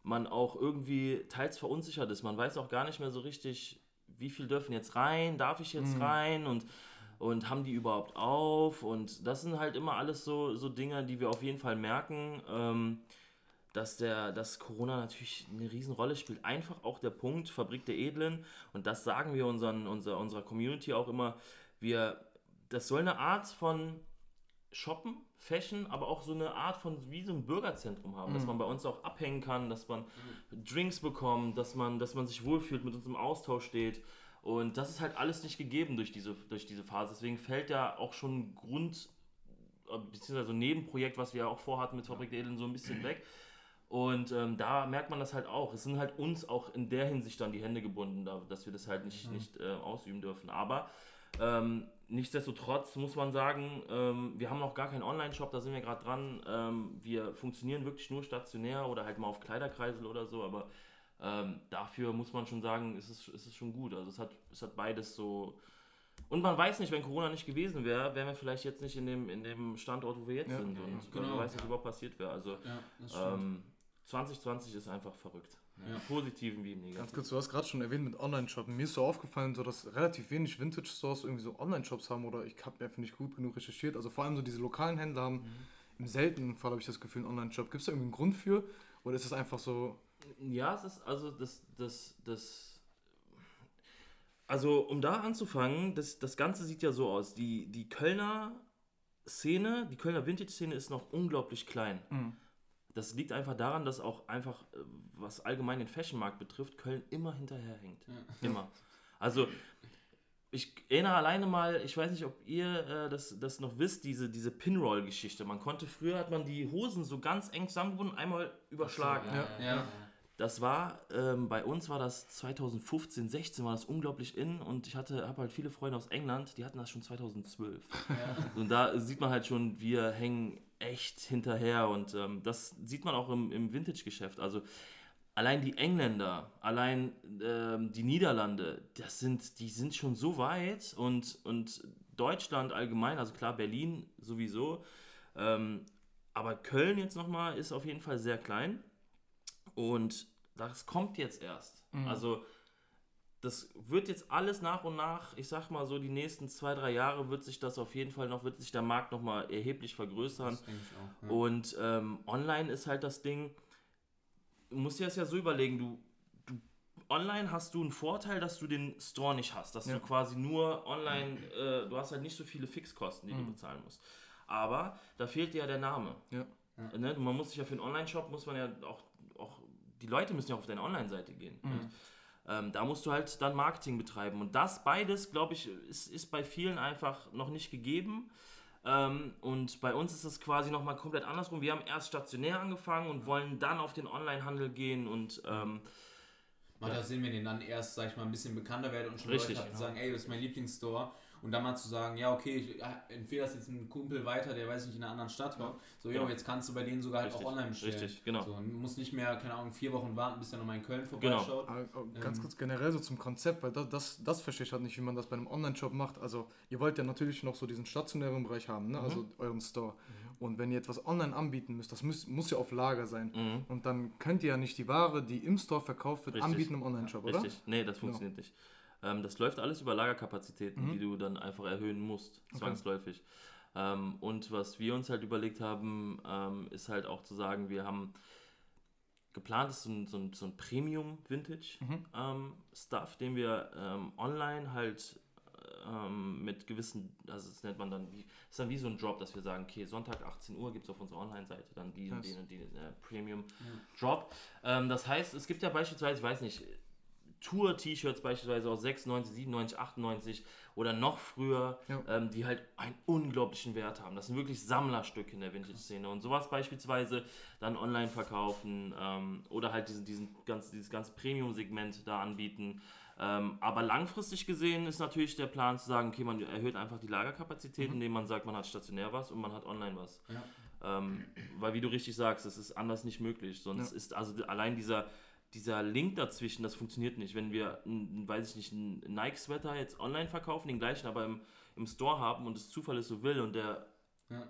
man auch irgendwie teils verunsichert ist. Man weiß auch gar nicht mehr so richtig, wie viel dürfen jetzt rein, darf ich jetzt mhm. rein und, und haben die überhaupt auf? Und das sind halt immer alles so, so Dinge, die wir auf jeden Fall merken. Ähm, dass, der, dass Corona natürlich eine Riesenrolle spielt. Einfach auch der Punkt, Fabrik der Edlen, und das sagen wir unseren, unserer, unserer Community auch immer, wir, das soll eine Art von Shoppen, Fashion, aber auch so eine Art von wie so ein Bürgerzentrum haben, mhm. dass man bei uns auch abhängen kann, dass man mhm. Drinks bekommt, dass man, dass man sich wohlfühlt, mit uns im Austausch steht. Und das ist halt alles nicht gegeben durch diese, durch diese Phase. Deswegen fällt ja auch schon ein Grund, äh, beziehungsweise ein Nebenprojekt, was wir auch vorhatten mit Fabrik der Edeln, so ein bisschen weg. Und ähm, da merkt man das halt auch. Es sind halt uns auch in der Hinsicht dann die Hände gebunden, da, dass wir das halt nicht, mhm. nicht äh, ausüben dürfen. Aber ähm, nichtsdestotrotz muss man sagen, ähm, wir haben noch gar keinen Online-Shop, da sind wir gerade dran. Ähm, wir funktionieren wirklich nur stationär oder halt mal auf Kleiderkreisel oder so, aber ähm, dafür muss man schon sagen, ist es, ist es schon gut. Also es hat, es hat beides so. Und man weiß nicht, wenn Corona nicht gewesen wäre, wären wir vielleicht jetzt nicht in dem, in dem Standort, wo wir jetzt ja, sind. Und genau, man weiß nicht, ja. überhaupt passiert wäre. Also ja, 2020 ist einfach verrückt. Ja. Im Positiven wie im Negativen. Ganz kurz, du hast gerade schon erwähnt mit Online-Shoppen. Mir ist so aufgefallen, so, dass relativ wenig Vintage-Stores irgendwie so Online-Shops haben oder ich habe einfach nicht gut genug recherchiert. Also vor allem so diese lokalen Händler haben mhm. im seltenen Fall, habe ich das Gefühl, einen Online-Shop. Gibt es da irgendwie einen Grund für oder ist es einfach so? Ja, es ist also das, das, das. Also um da anzufangen, das, das Ganze sieht ja so aus. Die, die Kölner Szene, die Kölner Vintage-Szene ist noch unglaublich klein. Mhm das liegt einfach daran, dass auch einfach, äh, was allgemein den Fashionmarkt betrifft, Köln immer hinterherhängt. Ja. Immer. Also, ich erinnere alleine mal, ich weiß nicht, ob ihr äh, das, das noch wisst, diese, diese Pinroll-Geschichte. Man konnte, früher hat man die Hosen so ganz eng zusammengebunden, einmal überschlagen. Ja, ja. ja. Das war, ähm, bei uns war das 2015, 16 war das unglaublich in und ich hatte, habe halt viele Freunde aus England, die hatten das schon 2012. Ja. Und da sieht man halt schon, wir hängen echt hinterher und ähm, das sieht man auch im, im Vintage-Geschäft. Also allein die Engländer, allein ähm, die Niederlande, das sind, die sind schon so weit und, und Deutschland allgemein, also klar Berlin sowieso, ähm, aber Köln jetzt nochmal ist auf jeden Fall sehr klein und das kommt jetzt erst. Mhm. Also das wird jetzt alles nach und nach, ich sag mal so, die nächsten zwei, drei Jahre wird sich das auf jeden Fall noch, wird sich der Markt nochmal erheblich vergrößern. Auch, ja. Und ähm, online ist halt das Ding, du musst dir das ja so überlegen, du, du online hast du einen Vorteil, dass du den Store nicht hast, dass ja. du quasi nur online, äh, du hast halt nicht so viele Fixkosten, die mhm. du bezahlen musst. Aber da fehlt dir ja der Name. Ja. Ne? Man muss sich ja für einen Online-Shop, muss man ja auch, die Leute müssen ja auf deine Online-Seite gehen. Mhm. Ähm, da musst du halt dann Marketing betreiben. Und das beides, glaube ich, ist, ist bei vielen einfach noch nicht gegeben. Ähm, und bei uns ist es quasi nochmal komplett andersrum. Wir haben erst stationär angefangen und wollen dann auf den Onlinehandel gehen und ähm, Macht ja. Sinn, wenn ihr dann erst, sag ich mal, ein bisschen bekannter werdet und schon Richtig, Leute habt, genau. sagen, ey, das ist mein Lieblingsstore und dann mal zu sagen, ja, okay, ich empfehle das jetzt einem Kumpel weiter, der weiß nicht in einer anderen Stadt war. So, ja, jetzt kannst du bei denen sogar halt Richtig. auch online bestellen. Richtig, genau. So, und musst nicht mehr, keine Ahnung, vier Wochen warten, bis er nochmal in Köln vorbeischaut. Genau. Aber, aber ganz ähm, kurz generell so zum Konzept, weil das, das, das verstehe ich halt nicht, wie man das bei einem Online-Shop macht. Also, ihr wollt ja natürlich noch so diesen stationären Bereich haben, ne? Mhm. also euren Store. Mhm. Und wenn ihr etwas online anbieten müsst, das muss, muss ja auf Lager sein. Mhm. Und dann könnt ihr ja nicht die Ware, die im Store verkauft wird, Richtig. anbieten im Online-Shop, oder? Richtig, nee, das funktioniert genau. nicht. Ähm, das läuft alles über Lagerkapazitäten, mhm. die du dann einfach erhöhen musst, zwangsläufig. Okay. Ähm, und was wir uns halt überlegt haben, ähm, ist halt auch zu sagen, wir haben geplant ist so ein, so ein, so ein Premium-Vintage-Stuff, mhm. ähm, den wir ähm, online halt ähm, mit gewissen, also das nennt man dann, wie, ist dann wie so ein Drop, dass wir sagen, okay, Sonntag 18 Uhr gibt es auf unserer Online-Seite dann die und den und den äh, Premium-Drop. Ja. Ähm, das heißt, es gibt ja beispielsweise, ich weiß nicht, Tour-T-Shirts beispielsweise aus 96, 97, 98 oder noch früher, ja. ähm, die halt einen unglaublichen Wert haben. Das sind wirklich Sammlerstücke in der Vintage-Szene. Und sowas beispielsweise dann online verkaufen ähm, oder halt diesen, diesen ganz, dieses ganze Premium-Segment da anbieten. Ähm, aber langfristig gesehen ist natürlich der Plan zu sagen, okay, man erhöht einfach die Lagerkapazität, mhm. indem man sagt, man hat stationär was und man hat online was. Ja. Ähm, weil wie du richtig sagst, es ist anders nicht möglich. Sonst ja. ist also allein dieser dieser Link dazwischen, das funktioniert nicht. Wenn wir, ein, weiß ich nicht, einen Nike-Sweater jetzt online verkaufen, den gleichen aber im, im Store haben und es Zufall ist so will und der ja.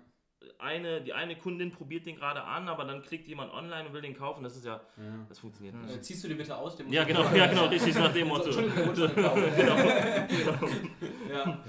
Eine, die eine Kundin probiert den gerade an, aber dann klickt jemand online und will den kaufen, das ist ja, ja. das funktioniert ja. nicht. Äh, ziehst du den bitte aus? Dem ja, genau, ja, genau, richtig nach dem Motto. genau. genau. ja.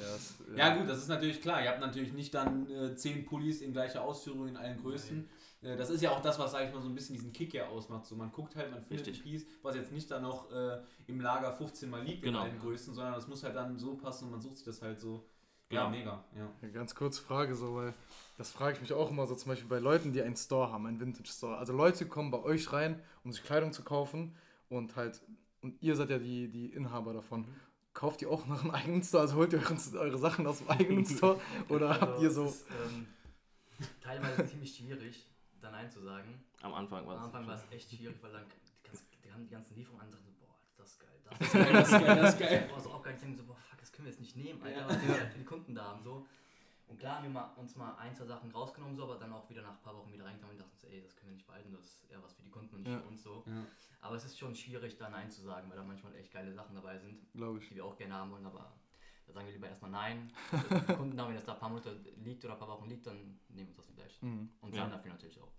ja, gut, das ist natürlich klar. Ihr habt natürlich nicht dann äh, zehn Pullis in gleicher Ausführung in allen Größen. Nein äh, das ist ja auch das, was, sag ich mal, so ein bisschen diesen Kick ja ausmacht. So, man guckt halt, man findet Richtig. ein Piece, was jetzt nicht dann noch äh, im Lager 15 Mal liegt genau. in allen Größen, sondern das muss halt dann so passen und man sucht sich das halt so. Ja, ja mega. Ja. ja. Ganz kurz Frage so, weil das frage ich mich auch immer so zum Beispiel bei Leuten, die einen Store haben, einen Vintage-Store. Also Leute kommen bei euch rein, um sich Kleidung zu kaufen und halt, und ihr seid ja die, die Inhaber davon. Mhm. Kauft ihr auch nach einem eigenen Store? Also holt ihr eure, eure Sachen aus dem eigenen Store? Oder also, habt ihr so. Ist, ähm, teilweise ziemlich schwierig da Nein zu sagen. Am Anfang war es. Am Anfang war es echt schwierig, weil dann die, die haben die ganzen Lieferungen an so, boah, das ist geil, das ist geil, das ist geil, das ist geil. Boah, so auch gar nicht denken, so, boah, das können wir jetzt nicht nehmen, Alter, ja. was wir halt für die Kunden da haben, so. Und klar haben wir mal, uns mal ein, zwei Sachen rausgenommen, so, aber dann auch wieder nach ein paar Wochen wieder reingekommen und dachten so, ey, das können wir nicht behalten, das ist eher was für die Kunden und nicht ja. für uns so. Ja. Aber es ist schon schwierig, da Nein zu sagen, weil da manchmal echt geile Sachen dabei sind, die wir auch gerne haben wollen, aber da sagen wir lieber erstmal Nein. die Kunden haben, wenn das da ein paar Monate liegt oder ein paar Wochen liegt, dann nehmen wir uns das vielleicht. Mhm. Und zahlen dafür natürlich auch.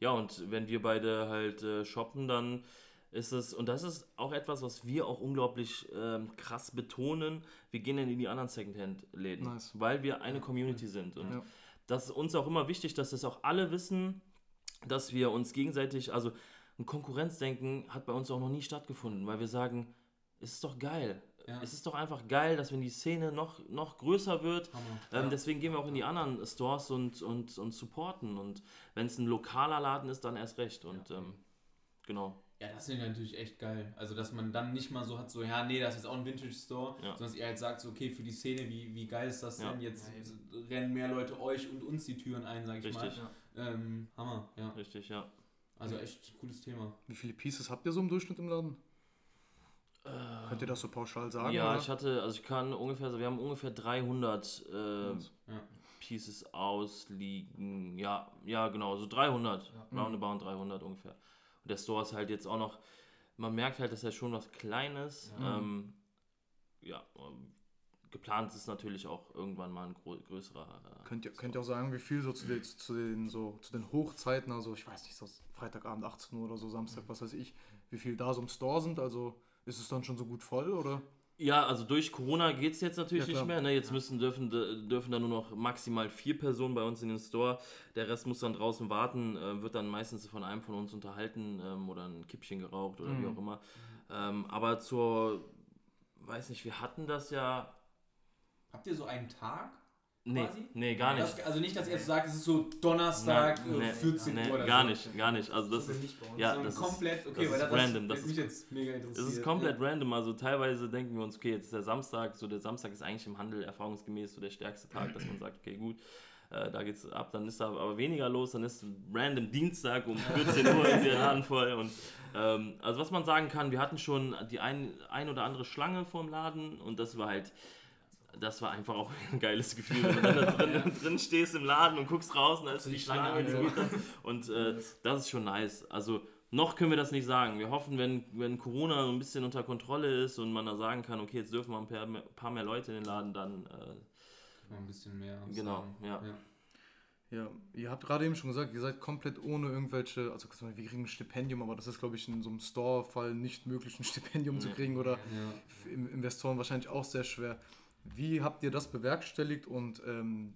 Ja, und wenn wir beide halt äh, shoppen, dann ist es, und das ist auch etwas, was wir auch unglaublich ähm, krass betonen, wir gehen dann in die anderen Secondhand-Läden, nice. weil wir eine Community sind. Und ja. das ist uns auch immer wichtig, dass das auch alle wissen, dass wir uns gegenseitig, also ein Konkurrenzdenken hat bei uns auch noch nie stattgefunden, weil wir sagen, es ist doch geil. Ja. Es ist doch einfach geil, dass wenn die Szene noch, noch größer wird, ähm, ja. deswegen gehen wir auch in die anderen Stores und, und, und supporten. Und wenn es ein lokaler Laden ist, dann erst recht. Und ja. ähm, genau. Ja, das finde ich natürlich echt geil. Also, dass man dann nicht mal so hat, so, ja, nee, das ist auch ein Vintage-Store, ja. sondern dass ihr halt sagt, so, okay, für die Szene, wie, wie geil ist das denn? Jetzt rennen mehr Leute euch und uns die Türen ein, sag ich Richtig, mal. Ähm, Hammer, ja. Richtig, ja. Also echt cooles Thema. Wie viele Pieces habt ihr so im Durchschnitt im Laden? Äh, Könnt ihr das so pauschal sagen? Ja, oder? ich hatte, also ich kann ungefähr, wir haben ungefähr 300 äh, ja. Pieces ausliegen. Ja, ja, genau, so 300. Ja. Roundabout 300 ungefähr. Und der Store ist halt jetzt auch noch, man merkt halt, dass er schon was Kleines. Ja, ähm, ja ähm, geplant ist natürlich auch irgendwann mal ein größerer. Äh, könnt, ihr, könnt ihr auch sagen, wie viel so zu den, zu den, so, zu den Hochzeiten, also ich weiß nicht, so Freitagabend 18 Uhr oder so, Samstag, was weiß ich, wie viel da so im Store sind? Also ist es dann schon so gut voll, oder? Ja, also durch Corona geht es jetzt natürlich ja, nicht mehr. Ne? Jetzt müssen, dürfen, dürfen dann nur noch maximal vier Personen bei uns in den Store. Der Rest muss dann draußen warten, äh, wird dann meistens von einem von uns unterhalten ähm, oder ein Kippchen geraucht oder mhm. wie auch immer. Ähm, aber zur, weiß nicht, wir hatten das ja. Habt ihr so einen Tag? Nee, quasi? nee, gar nicht. Das, also nicht, dass ihr so sagt, es ist so Donnerstag Na, nee, 14 nee, Uhr oder gar so. nicht, gar nicht. Also das, das ist ja, das komplett, okay, das weil ist das random. Das ist, mich jetzt mega interessiert. Das ist komplett ja. random. Also teilweise denken wir uns, okay, jetzt ist der Samstag, so der Samstag ist eigentlich im Handel erfahrungsgemäß so der stärkste Tag, dass man sagt, okay, gut, äh, da geht's ab, dann ist da aber weniger los, dann ist random Dienstag um 14 Uhr ist der Laden voll und ähm, also was man sagen kann, wir hatten schon die ein, ein oder andere Schlange vorm Laden und das war halt das war einfach auch ein geiles Gefühl, wenn du dann da drin, drin, stehst im Laden und guckst raus und da ist die Schlange und so. Und äh, das ist schon nice. Also noch können wir das nicht sagen. Wir hoffen, wenn, wenn Corona ein bisschen unter Kontrolle ist und man da sagen kann, okay, jetzt dürfen wir ein paar mehr, paar mehr Leute in den Laden, dann äh, ein bisschen mehr. Genau, ja. ja. Ja, ihr habt gerade eben schon gesagt, ihr seid komplett ohne irgendwelche, also wir kriegen ein Stipendium, aber das ist, glaube ich, in so einem Store-Fall nicht möglich, ein Stipendium nee. zu kriegen oder ja. Investoren wahrscheinlich auch sehr schwer. Wie habt ihr das bewerkstelligt und ähm,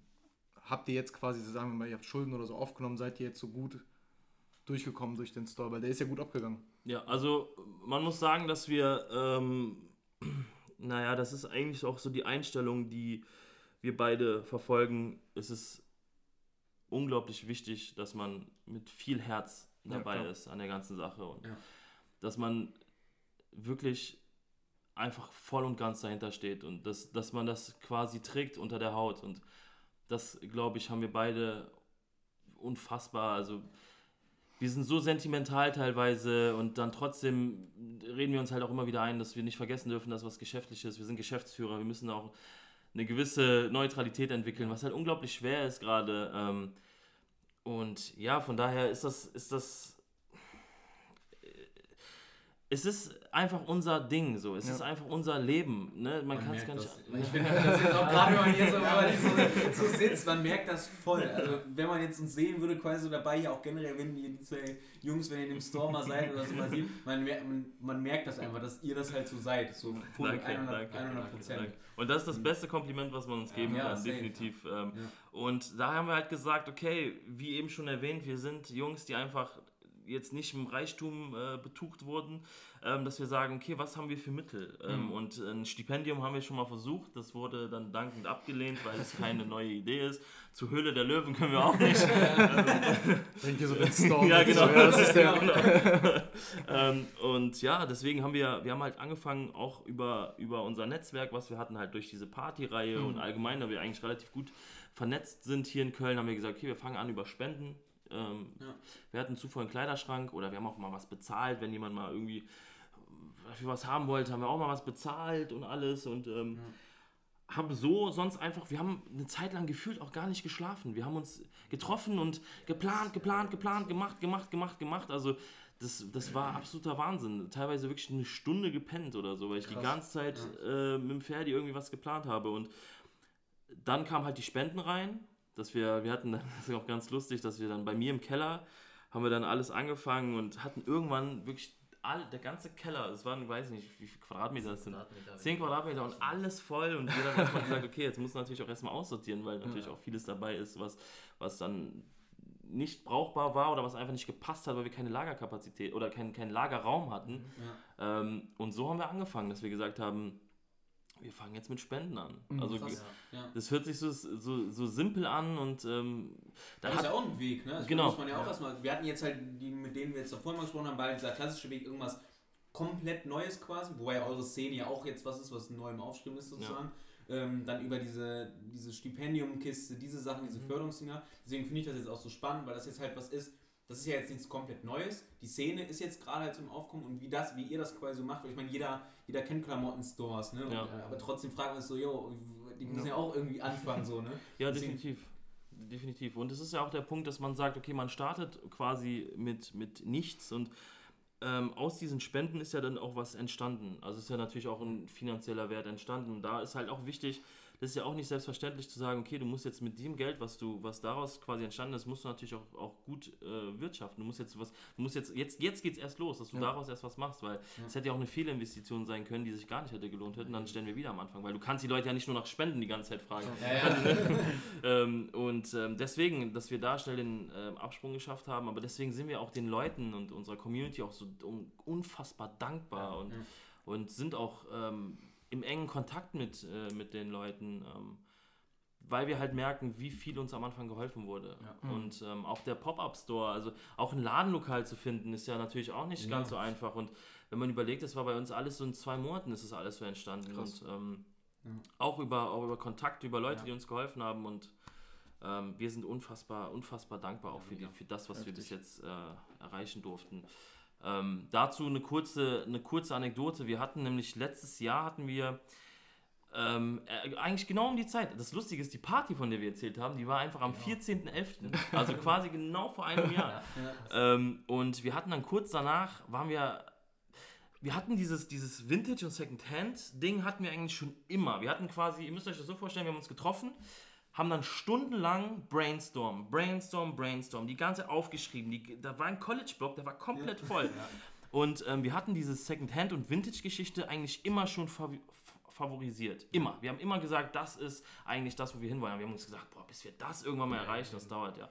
habt ihr jetzt quasi, sagen wir mal, ihr habt Schulden oder so aufgenommen, seid ihr jetzt so gut durchgekommen durch den Store, weil der ist ja gut abgegangen. Ja, also man muss sagen, dass wir, ähm, naja, das ist eigentlich auch so die Einstellung, die wir beide verfolgen. Es ist unglaublich wichtig, dass man mit viel Herz dabei ja, ist an der ganzen Sache und ja. dass man wirklich einfach voll und ganz dahinter steht und dass, dass man das quasi trägt unter der Haut. Und das, glaube ich, haben wir beide unfassbar. Also wir sind so sentimental teilweise und dann trotzdem reden wir uns halt auch immer wieder ein, dass wir nicht vergessen dürfen, dass was geschäftlich ist. Wir sind Geschäftsführer, wir müssen auch eine gewisse Neutralität entwickeln, was halt unglaublich schwer ist gerade. Ähm, und ja, von daher ist das, ist das es ist einfach unser Ding, so. Es ja. ist einfach unser Leben. Ne? Man, man kann es gar nicht. Das. Ich finde das jetzt auch gerade, wenn man hier so, so, so, sitzt, man merkt das voll. Also, wenn man jetzt uns sehen würde, quasi so dabei, hier auch generell, wenn ihr die zwei Jungs, wenn ihr in dem Store mal seid oder so mal sieht, man, man, man merkt das einfach, dass ihr das halt so seid. So voll danke, 100, Prozent. Und das ist das beste Kompliment, was man uns geben ja, kann, safe. definitiv. Ähm, und da haben wir halt gesagt, okay, wie eben schon erwähnt, wir sind Jungs, die einfach jetzt nicht im Reichtum äh, betucht wurden, ähm, dass wir sagen, okay, was haben wir für Mittel? Ähm, mhm. Und ein Stipendium haben wir schon mal versucht, das wurde dann dankend abgelehnt, weil es keine neue Idee ist. Zur Höhle der Löwen können wir auch nicht. Denke so den Storm. ja, genau. Ja, das ist der, genau. ähm, und ja, deswegen haben wir, wir haben halt angefangen, auch über, über unser Netzwerk, was wir hatten, halt durch diese Partyreihe mhm. und allgemein, da wir eigentlich relativ gut vernetzt sind hier in Köln, haben wir gesagt, okay, wir fangen an über Spenden ähm, ja. Wir hatten zuvor einen Kleiderschrank oder wir haben auch mal was bezahlt, wenn jemand mal irgendwie für was haben wollte, haben wir auch mal was bezahlt und alles und ähm, ja. haben so sonst einfach, wir haben eine Zeit lang gefühlt auch gar nicht geschlafen. Wir haben uns getroffen und geplant, geplant, geplant, gemacht, gemacht, gemacht, gemacht. Also das, das war absoluter Wahnsinn. Teilweise wirklich eine Stunde gepennt oder so, weil ich Krass. die ganze Zeit ja. äh, mit dem Ferdi irgendwie was geplant habe. Und dann kamen halt die Spenden rein dass wir, wir hatten, das ist auch ganz lustig, dass wir dann bei mir im Keller haben wir dann alles angefangen und hatten irgendwann wirklich all, der ganze Keller, es waren, weiß ich nicht, wie viele Quadratmeter das sind. Quadratmeter, 10 Quadratmeter und alles voll und wir dann erstmal gesagt, okay, jetzt muss natürlich auch erstmal aussortieren, weil natürlich ja. auch vieles dabei ist, was, was dann nicht brauchbar war oder was einfach nicht gepasst hat, weil wir keine Lagerkapazität oder keinen kein Lagerraum hatten. Ja. Ähm, und so haben wir angefangen, dass wir gesagt haben, wir fangen jetzt mit Spenden an. Mhm, also Krass, ja. das hört sich so, so, so simpel an und ähm, das ist ja auch ein Weg, ne? Das genau. muss man ja auch erstmal. Wir hatten jetzt halt die, mit denen wir jetzt davor mal gesprochen haben, weil dieser klassische Weg irgendwas komplett Neues quasi, wobei eure Szene ja auch jetzt was ist, was neu im Aufschwung ist sozusagen. Ja. Ähm, dann über diese, diese Stipendiumkiste, diese Sachen, diese mhm. Förderungsdinger. Deswegen finde ich das jetzt auch so spannend, weil das jetzt halt was ist, das ist ja jetzt nichts komplett Neues. Die Szene ist jetzt gerade halt zum Aufkommen und wie das, wie ihr das quasi so macht, ich meine, jeder, jeder kennt Klamotten-Stores, ne? Ja. Und, äh, aber trotzdem fragt man sich so, jo, die müssen ja, ja auch irgendwie anfangen, so, ne? ja, Deswegen, definitiv. Definitiv. Und es ist ja auch der Punkt, dass man sagt, okay, man startet quasi mit, mit nichts und ähm, aus diesen Spenden ist ja dann auch was entstanden. Also ist ja natürlich auch ein finanzieller Wert entstanden. Da ist halt auch wichtig, das ist ja auch nicht selbstverständlich zu sagen, okay, du musst jetzt mit dem Geld, was du, was daraus quasi entstanden ist, musst du natürlich auch, auch gut äh, wirtschaften. Du musst jetzt was, du musst jetzt, jetzt, jetzt geht es erst los, dass du ja. daraus erst was machst, weil es ja. hätte ja auch eine Fehlinvestition sein können, die sich gar nicht hätte gelohnt hätten, dann stellen wir wieder am Anfang, weil du kannst die Leute ja nicht nur nach Spenden die ganze Zeit fragen. Ja, ähm, und ähm, deswegen, dass wir da schnell den äh, Absprung geschafft haben, aber deswegen sind wir auch den Leuten und unserer Community auch so unfassbar dankbar und, und sind auch ähm, im engen Kontakt mit, äh, mit den Leuten, ähm, weil wir halt merken, wie viel uns am Anfang geholfen wurde. Ja. Und ähm, auch der Pop-Up-Store, also auch ein Ladenlokal zu finden, ist ja natürlich auch nicht ja. ganz so einfach. Und wenn man überlegt, das war bei uns alles so in zwei Monaten, ist das alles so entstanden. Krass. Und ähm, ja. auch, über, auch über Kontakte, über Leute, die uns geholfen haben. Und ähm, wir sind unfassbar, unfassbar dankbar auch für, die, für das, was Heftig. wir bis jetzt äh, erreichen durften. Ähm, dazu eine kurze, eine kurze Anekdote. Wir hatten nämlich letztes Jahr hatten wir ähm, äh, eigentlich genau um die Zeit. Das Lustige ist, die Party, von der wir erzählt haben, die war einfach am genau. 14.11. Also quasi genau vor einem Jahr. Ja, ähm, und wir hatten dann kurz danach, waren wir wir hatten dieses, dieses Vintage- und Second-Hand-Ding hatten wir eigentlich schon immer. Wir hatten quasi, ihr müsst euch das so vorstellen, wir haben uns getroffen, haben dann stundenlang Brainstorm, Brainstorm, Brainstorm, die ganze aufgeschrieben. Die, da war ein College-Blog, der war komplett voll. Ja. Und ähm, wir hatten diese Second-Hand- und Vintage-Geschichte eigentlich immer schon favorisiert. Immer. Wir haben immer gesagt, das ist eigentlich das, wo wir hinwollen. Wir haben uns gesagt, boah, bis wir das irgendwann mal erreichen, das dauert ja. ja.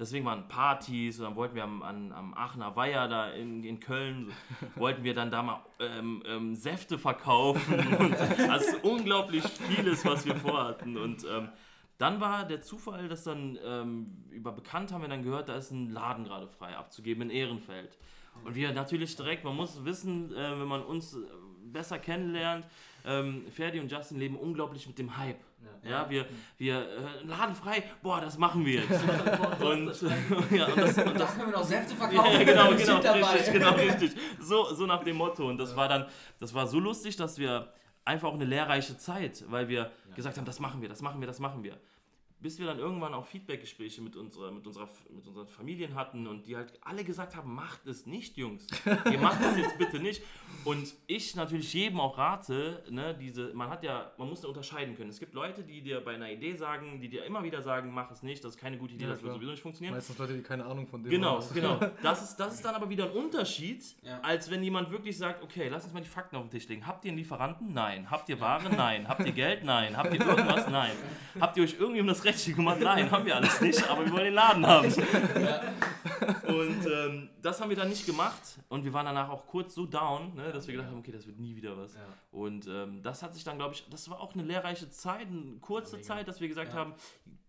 Deswegen waren Partys und dann wollten wir am, am, am Aachener Weiher da in, in Köln, so, wollten wir dann da mal ähm, ähm, Säfte verkaufen. und, also unglaublich vieles, was wir vorhatten. Und ähm, dann war der Zufall, dass dann ähm, über Bekannt haben wir dann gehört, da ist ein Laden gerade frei abzugeben in Ehrenfeld. Und wir natürlich direkt, man muss wissen, äh, wenn man uns äh, besser kennenlernt. Ähm, Ferdi und Justin leben unglaublich mit dem Hype. Ja, ja wir, wir äh, Laden frei, boah, das machen wir jetzt. und, ja, und, das, und das können wir noch Säfte verkaufen. Ja, genau, genau, richtig, genau, richtig. So, so nach dem Motto. Und das war dann, das war so lustig, dass wir einfach auch eine lehrreiche Zeit, weil wir ja. gesagt haben, das machen wir, das machen wir, das machen wir bis wir dann irgendwann auch Feedbackgespräche mit, unserer, mit, unserer, mit unseren Familien hatten und die halt alle gesagt haben, macht es nicht, Jungs. Ihr macht es jetzt bitte nicht. Und ich natürlich jedem auch rate, ne, diese, man hat ja, man muss da unterscheiden können. Es gibt Leute, die dir bei einer Idee sagen, die dir immer wieder sagen, mach es nicht, das ist keine gute Idee, ja, das wird sowieso nicht funktionieren. Meistens Leute, die keine Ahnung von dem genau, haben. Genau, genau. Das ist, das ist dann aber wieder ein Unterschied, ja. als wenn jemand wirklich sagt, okay, lass uns mal die Fakten auf den Tisch legen. Habt ihr einen Lieferanten? Nein. Habt ihr Ware? Nein. Habt ihr Geld? Nein. Habt ihr irgendwas? Nein. Habt ihr euch irgendwie um das Recht Rechtliche gemacht? Nein, haben wir alles nicht, aber wir wollen den Laden haben. Ja. Und ähm, das haben wir dann nicht gemacht und wir waren danach auch kurz so down, ne, dass wir gedacht haben, okay, das wird nie wieder was. Ja. Und ähm, das hat sich dann, glaube ich, das war auch eine lehrreiche Zeit, eine kurze ja, Zeit, dass wir gesagt haben,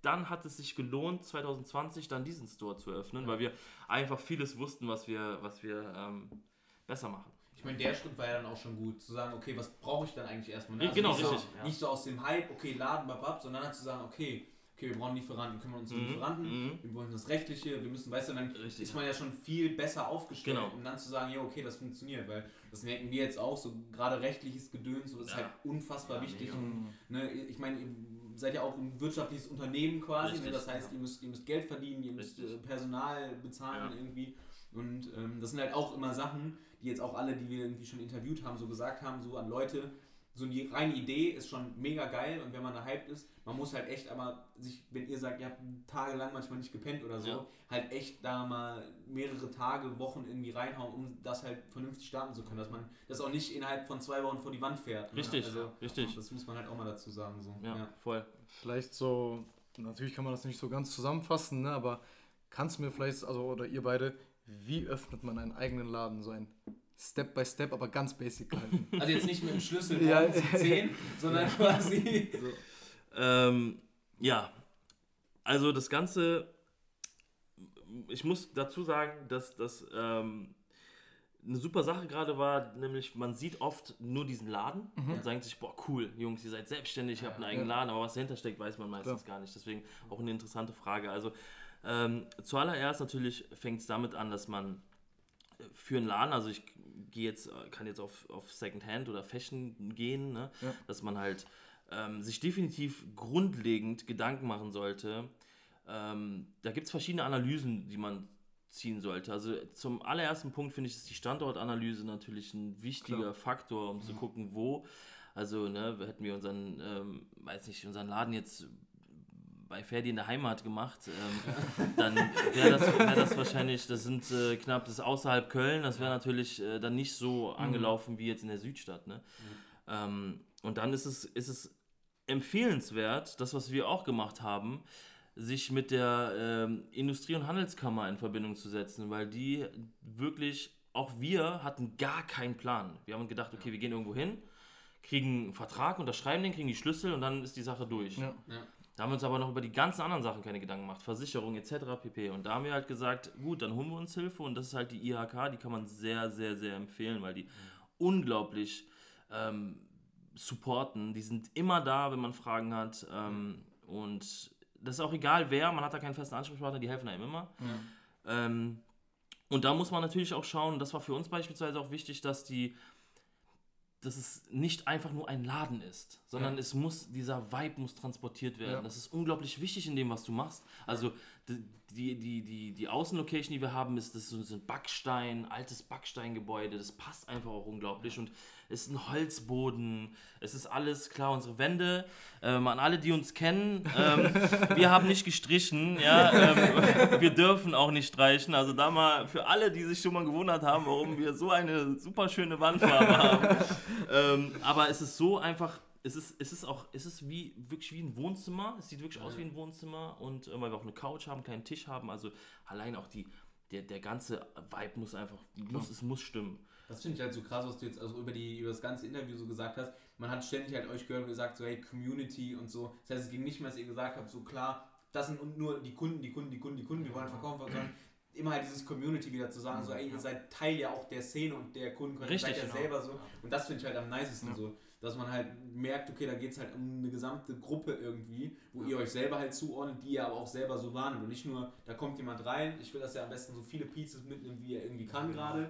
dann hat es sich gelohnt, 2020 dann diesen Store zu öffnen, weil wir einfach vieles wussten, was wir, was wir ähm, besser machen. Ich meine, der Schritt war ja dann auch schon gut, zu sagen, okay, was brauche ich dann eigentlich erstmal? Ne? Also genau, nicht richtig. So, nicht so aus dem Hype, okay, Laden, babab, sondern zu sagen, okay, okay, wir brauchen Lieferanten, kümmern uns um mhm. Lieferanten, mhm. wir wollen das Rechtliche, wir müssen, weißt du, dann Richtig, ist man ja schon viel besser aufgestellt, genau. um dann zu sagen, ja, okay, das funktioniert, weil das merken wir jetzt auch, so gerade rechtliches Gedöns, so das ja. ist halt unfassbar ja, wichtig. Und, ne, ich meine, ihr seid ja auch ein wirtschaftliches Unternehmen quasi, ne, das heißt, ja. ihr, müsst, ihr müsst Geld verdienen, ihr müsst Richtig. Äh, Personal bezahlen irgendwie. Und ähm, das sind halt auch immer Sachen, die jetzt auch alle, die wir irgendwie schon interviewt haben, so gesagt haben, so an Leute, so die reine Idee ist schon mega geil und wenn man da hyped ist, man muss halt echt aber sich, wenn ihr sagt, ihr habt tagelang manchmal nicht gepennt oder so, ja. halt echt da mal mehrere Tage, Wochen irgendwie reinhauen, um das halt vernünftig starten zu können, dass man das auch nicht innerhalb von zwei Wochen vor die Wand fährt. Ne? Richtig, also, richtig. Das muss man halt auch mal dazu sagen. So. Ja, ja, voll. Vielleicht so, natürlich kann man das nicht so ganz zusammenfassen, ne, aber kannst du mir vielleicht, also oder ihr beide, wie öffnet man einen eigenen Laden, so ein Step by Step, aber ganz basic halten. Also jetzt nicht mit dem Schlüssel ja. 10, sondern quasi. So. Ähm, ja, also das Ganze, ich muss dazu sagen, dass das ähm, eine super Sache gerade war, nämlich man sieht oft nur diesen Laden mhm. und sagt sich, boah, cool, Jungs, ihr seid selbstständig, ihr habt einen eigenen Laden, aber was dahinter steckt, weiß man meistens ja. gar nicht. Deswegen auch eine interessante Frage. Also ähm, zuallererst natürlich fängt es damit an, dass man für einen Laden, also ich gehe jetzt, kann jetzt auf, auf Secondhand oder Fashion gehen, ne? Ja. dass man halt ähm, sich definitiv grundlegend Gedanken machen sollte. Ähm, da gibt es verschiedene Analysen, die man ziehen sollte. Also zum allerersten Punkt finde ich, ist die Standortanalyse natürlich ein wichtiger Klar. Faktor, um mhm. zu gucken, wo. Also, ne, hätten wir unseren, ähm, weiß nicht, unseren Laden jetzt bei Ferdi in der Heimat gemacht, ähm, dann wäre das, wär das wahrscheinlich, das sind äh, knapp, das ist außerhalb Köln, das wäre natürlich äh, dann nicht so mhm. angelaufen wie jetzt in der Südstadt. Ne? Mhm. Ähm, und dann ist es, ist es empfehlenswert, das, was wir auch gemacht haben, sich mit der ähm, Industrie- und Handelskammer in Verbindung zu setzen, weil die wirklich, auch wir hatten gar keinen Plan. Wir haben gedacht, okay, wir gehen irgendwo hin, kriegen einen Vertrag, unterschreiben den, kriegen die Schlüssel und dann ist die Sache durch. Ja. Ja. Da haben wir uns aber noch über die ganzen anderen Sachen keine Gedanken gemacht, Versicherung etc. pp. Und da haben wir halt gesagt, gut, dann holen wir uns Hilfe und das ist halt die IHK, die kann man sehr, sehr, sehr empfehlen, weil die mhm. unglaublich ähm, supporten. Die sind immer da, wenn man Fragen hat. Ähm, und das ist auch egal wer, man hat da keinen festen Ansprechpartner, die helfen einem immer. Ja. Ähm, und da muss man natürlich auch schauen, das war für uns beispielsweise auch wichtig, dass die dass es nicht einfach nur ein Laden ist, sondern ja. es muss, dieser Vibe muss transportiert werden. Ja. Das ist unglaublich wichtig in dem, was du machst. Also die, die, die, die Außenlocation, die wir haben, ist das so ein Backstein, altes Backsteingebäude. Das passt einfach auch unglaublich. Und es ist ein Holzboden. Es ist alles klar. Unsere Wände, ähm, an alle, die uns kennen, ähm, wir haben nicht gestrichen. Ja, ähm, wir dürfen auch nicht streichen. Also da mal für alle, die sich schon mal gewundert haben, warum wir so eine super schöne Wandfarbe haben. Ähm, aber es ist so einfach es ist, es ist auch, es ist wie, wirklich wie ein Wohnzimmer. Es sieht wirklich aus wie ein Wohnzimmer und äh, weil wir auch eine Couch haben, keinen Tisch haben. Also allein auch die, der, der ganze Vibe muss einfach, muss, es muss stimmen. Das finde ich halt so krass, was du jetzt also über, die, über das ganze Interview so gesagt hast. Man hat ständig halt euch gehört und gesagt, so hey, Community und so. Das heißt, es ging nicht mehr, dass ihr gesagt habt, so klar, das sind nur die Kunden, die Kunden, die Kunden, die Kunden, wir wollen verkaufen, sondern immer halt dieses Community wieder zu sagen, so, ey, ihr seid Teil ja auch der Szene und der Kunden, Richtig, seid ja genau. selber so. Und das finde ich halt am nicesten ja. so, dass man halt merkt, okay, da geht es halt um eine gesamte Gruppe irgendwie, wo ja. ihr euch selber halt zuordnet, die ihr aber auch selber so wahrnimmt. Und nicht nur, da kommt jemand rein, ich will, dass er am besten so viele Pieces mitnimmt, wie er irgendwie kann gerade,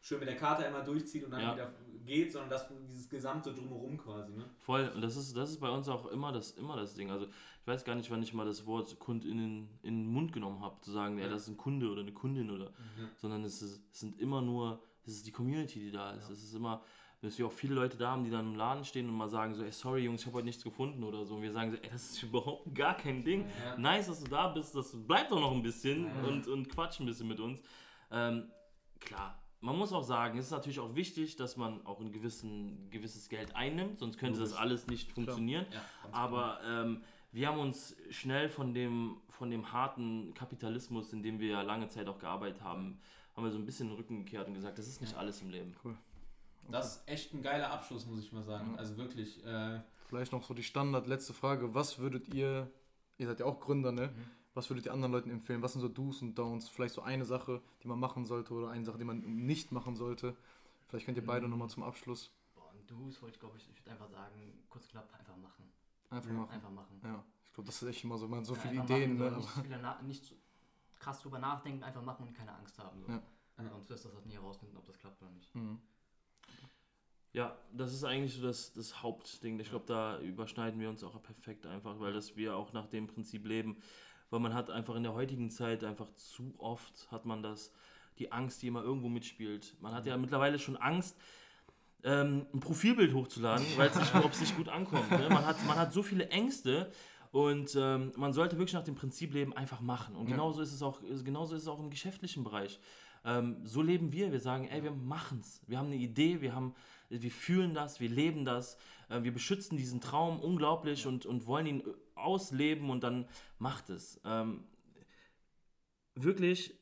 schön mit der Karte einmal durchzieht und dann ja. wieder geht, sondern das dieses gesamte drumherum quasi. Ne? Voll, und das ist, das ist bei uns auch immer das, immer das Ding. Also ich weiß gar nicht, wann ich mal das Wort KundInnen in den Mund genommen habe, zu sagen, ja. das ist ein Kunde oder eine Kundin oder, mhm. sondern es, ist, es sind immer nur, es ist die Community, die da ist. Ja. Es ist immer, dass wir auch viele Leute da haben, die dann im Laden stehen und mal sagen so, ey, sorry Jungs, ich habe heute nichts gefunden oder so. Und wir sagen so, ey, das ist überhaupt gar kein Ding. Ja. Nice, dass du da bist, das bleibt doch noch ein bisschen und, und quatsch ein bisschen mit uns. Ähm, klar, man muss auch sagen, es ist natürlich auch wichtig, dass man auch ein gewissen, gewisses Geld einnimmt, sonst könnte das alles nicht funktionieren. Ja, Aber ähm, wir haben uns schnell von dem, von dem harten Kapitalismus, in dem wir ja lange Zeit auch gearbeitet haben, haben wir so ein bisschen den Rücken gekehrt und gesagt, das ist nicht ja. alles im Leben. Cool. Okay. Das ist echt ein geiler Abschluss, muss ich mal sagen. Also wirklich. Äh Vielleicht noch so die Standard letzte Frage. Was würdet ihr, ihr seid ja auch Gründer, ne? Mhm was würdet ihr anderen Leuten empfehlen? Was sind so Do's und Don'ts? Vielleicht so eine Sache, die man machen sollte oder eine Sache, die man nicht machen sollte. Vielleicht könnt ihr beide mhm. nochmal zum Abschluss. Boah, ein Do's wollte ich, glaube ich, ich würde einfach sagen, kurz knapp, einfach machen. Einfach ja, machen. Einfach machen. Ja, ich glaube, das ist echt immer so, man so ja, viele Ideen. Machen, ne? nicht, viele nicht so krass drüber nachdenken, einfach machen und keine Angst haben. So. Ja. Sonst wirst du das halt nie herausfinden, ob das klappt oder nicht. Mhm. Ja, das ist eigentlich so das, das Hauptding. Ich glaube, da überschneiden wir uns auch perfekt einfach, weil das wir auch nach dem Prinzip leben weil man hat einfach in der heutigen Zeit einfach zu oft hat man das, die Angst, die immer irgendwo mitspielt. Man hat ja mittlerweile schon Angst, ähm, ein Profilbild hochzuladen, weil es nicht, ob es nicht gut ankommt. Ne? Man, hat, man hat so viele Ängste und ähm, man sollte wirklich nach dem Prinzip leben, einfach machen. Und ja. genauso ist es auch, genauso ist es auch im geschäftlichen Bereich. Ähm, so leben wir. Wir sagen, ey, wir machen es. Wir haben eine Idee, wir, haben, wir fühlen das, wir leben das. Äh, wir beschützen diesen Traum unglaublich und, und wollen ihn ausleben und dann macht es. Ähm, wirklich,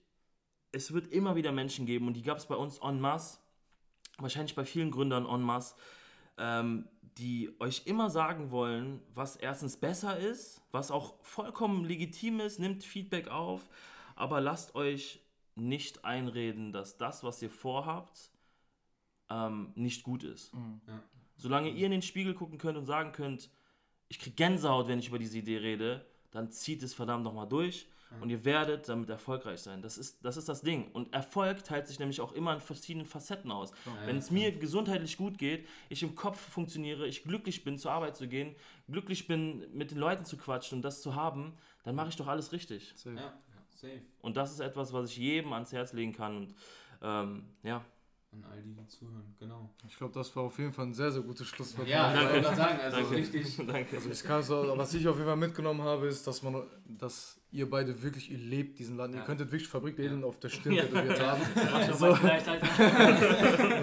es wird immer wieder Menschen geben und die gab es bei uns en masse, wahrscheinlich bei vielen Gründern en masse, ähm, die euch immer sagen wollen, was erstens besser ist, was auch vollkommen legitim ist, nimmt Feedback auf, aber lasst euch nicht einreden, dass das, was ihr vorhabt, ähm, nicht gut ist. Mhm. Ja. Solange ihr in den Spiegel gucken könnt und sagen könnt, ich kriege Gänsehaut, wenn ich über diese Idee rede, dann zieht es verdammt nochmal durch mhm. und ihr werdet damit erfolgreich sein. Das ist, das ist das Ding. Und Erfolg teilt sich nämlich auch immer in verschiedenen Facetten aus. Ja, wenn es mir gesundheitlich gut geht, ich im Kopf funktioniere, ich glücklich bin, zur Arbeit zu gehen, glücklich bin, mit den Leuten zu quatschen und das zu haben, dann mache ich doch alles richtig. Safe. Ja, safe. Und das ist etwas, was ich jedem ans Herz legen kann. Und ähm, ja, an all die, die zuhören, genau. Ich glaube, das war auf jeden Fall ein sehr, sehr gutes Schlusswort. Ja, danke. ich wollte sagen, also danke. richtig. danke. Also ich kann so, was ich auf jeden Fall mitgenommen habe, ist, dass man, dass ihr beide wirklich, ihr lebt diesen Land. Ja. Ihr könntet wirklich Fabrik ja. auf der Stirn ja. tätowiert haben. so.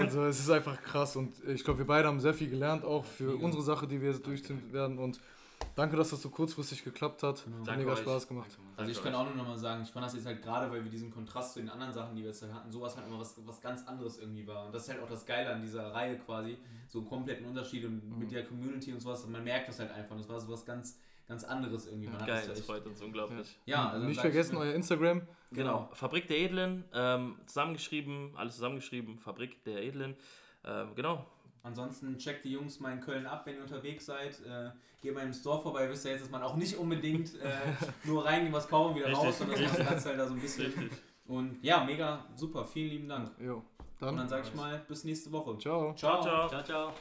also, es ist einfach krass und ich glaube, wir beide haben sehr viel gelernt, auch für unsere Sache, die wir jetzt durchziehen werden und Danke, dass das so kurzfristig geklappt hat. Genau. Hat mega Spaß gemacht. Also ich kann auch nur noch mal sagen, ich fand das jetzt halt gerade, weil wir diesen Kontrast zu den anderen Sachen, die wir jetzt halt hatten, sowas halt immer was, was ganz anderes irgendwie war. Und das ist halt auch das Geile an dieser Reihe quasi, so einen kompletten Unterschied und mhm. mit der Community und sowas. Und man merkt das halt einfach. Das war sowas ganz, ganz anderes irgendwie. Man Geil, das, das freut uns unglaublich. Ja, ja also nicht vergessen euer Instagram. Genau. genau, Fabrik der Edlen, ähm, zusammengeschrieben, alles zusammengeschrieben, Fabrik der Edlen. Ähm, genau, Ansonsten checkt die Jungs mal in Köln ab, wenn ihr unterwegs seid. Äh, geht mal im Store vorbei. Wisst ihr jetzt, dass man auch nicht unbedingt äh, nur reingehen, was kaufen, wieder Richtig. raus, sondern das Ganze halt da so ein bisschen. Richtig. Und ja, mega super. Vielen lieben Dank. Jo, dann, Und dann sage ich mal bis nächste Woche. Ciao. Ciao, ciao. ciao, ciao.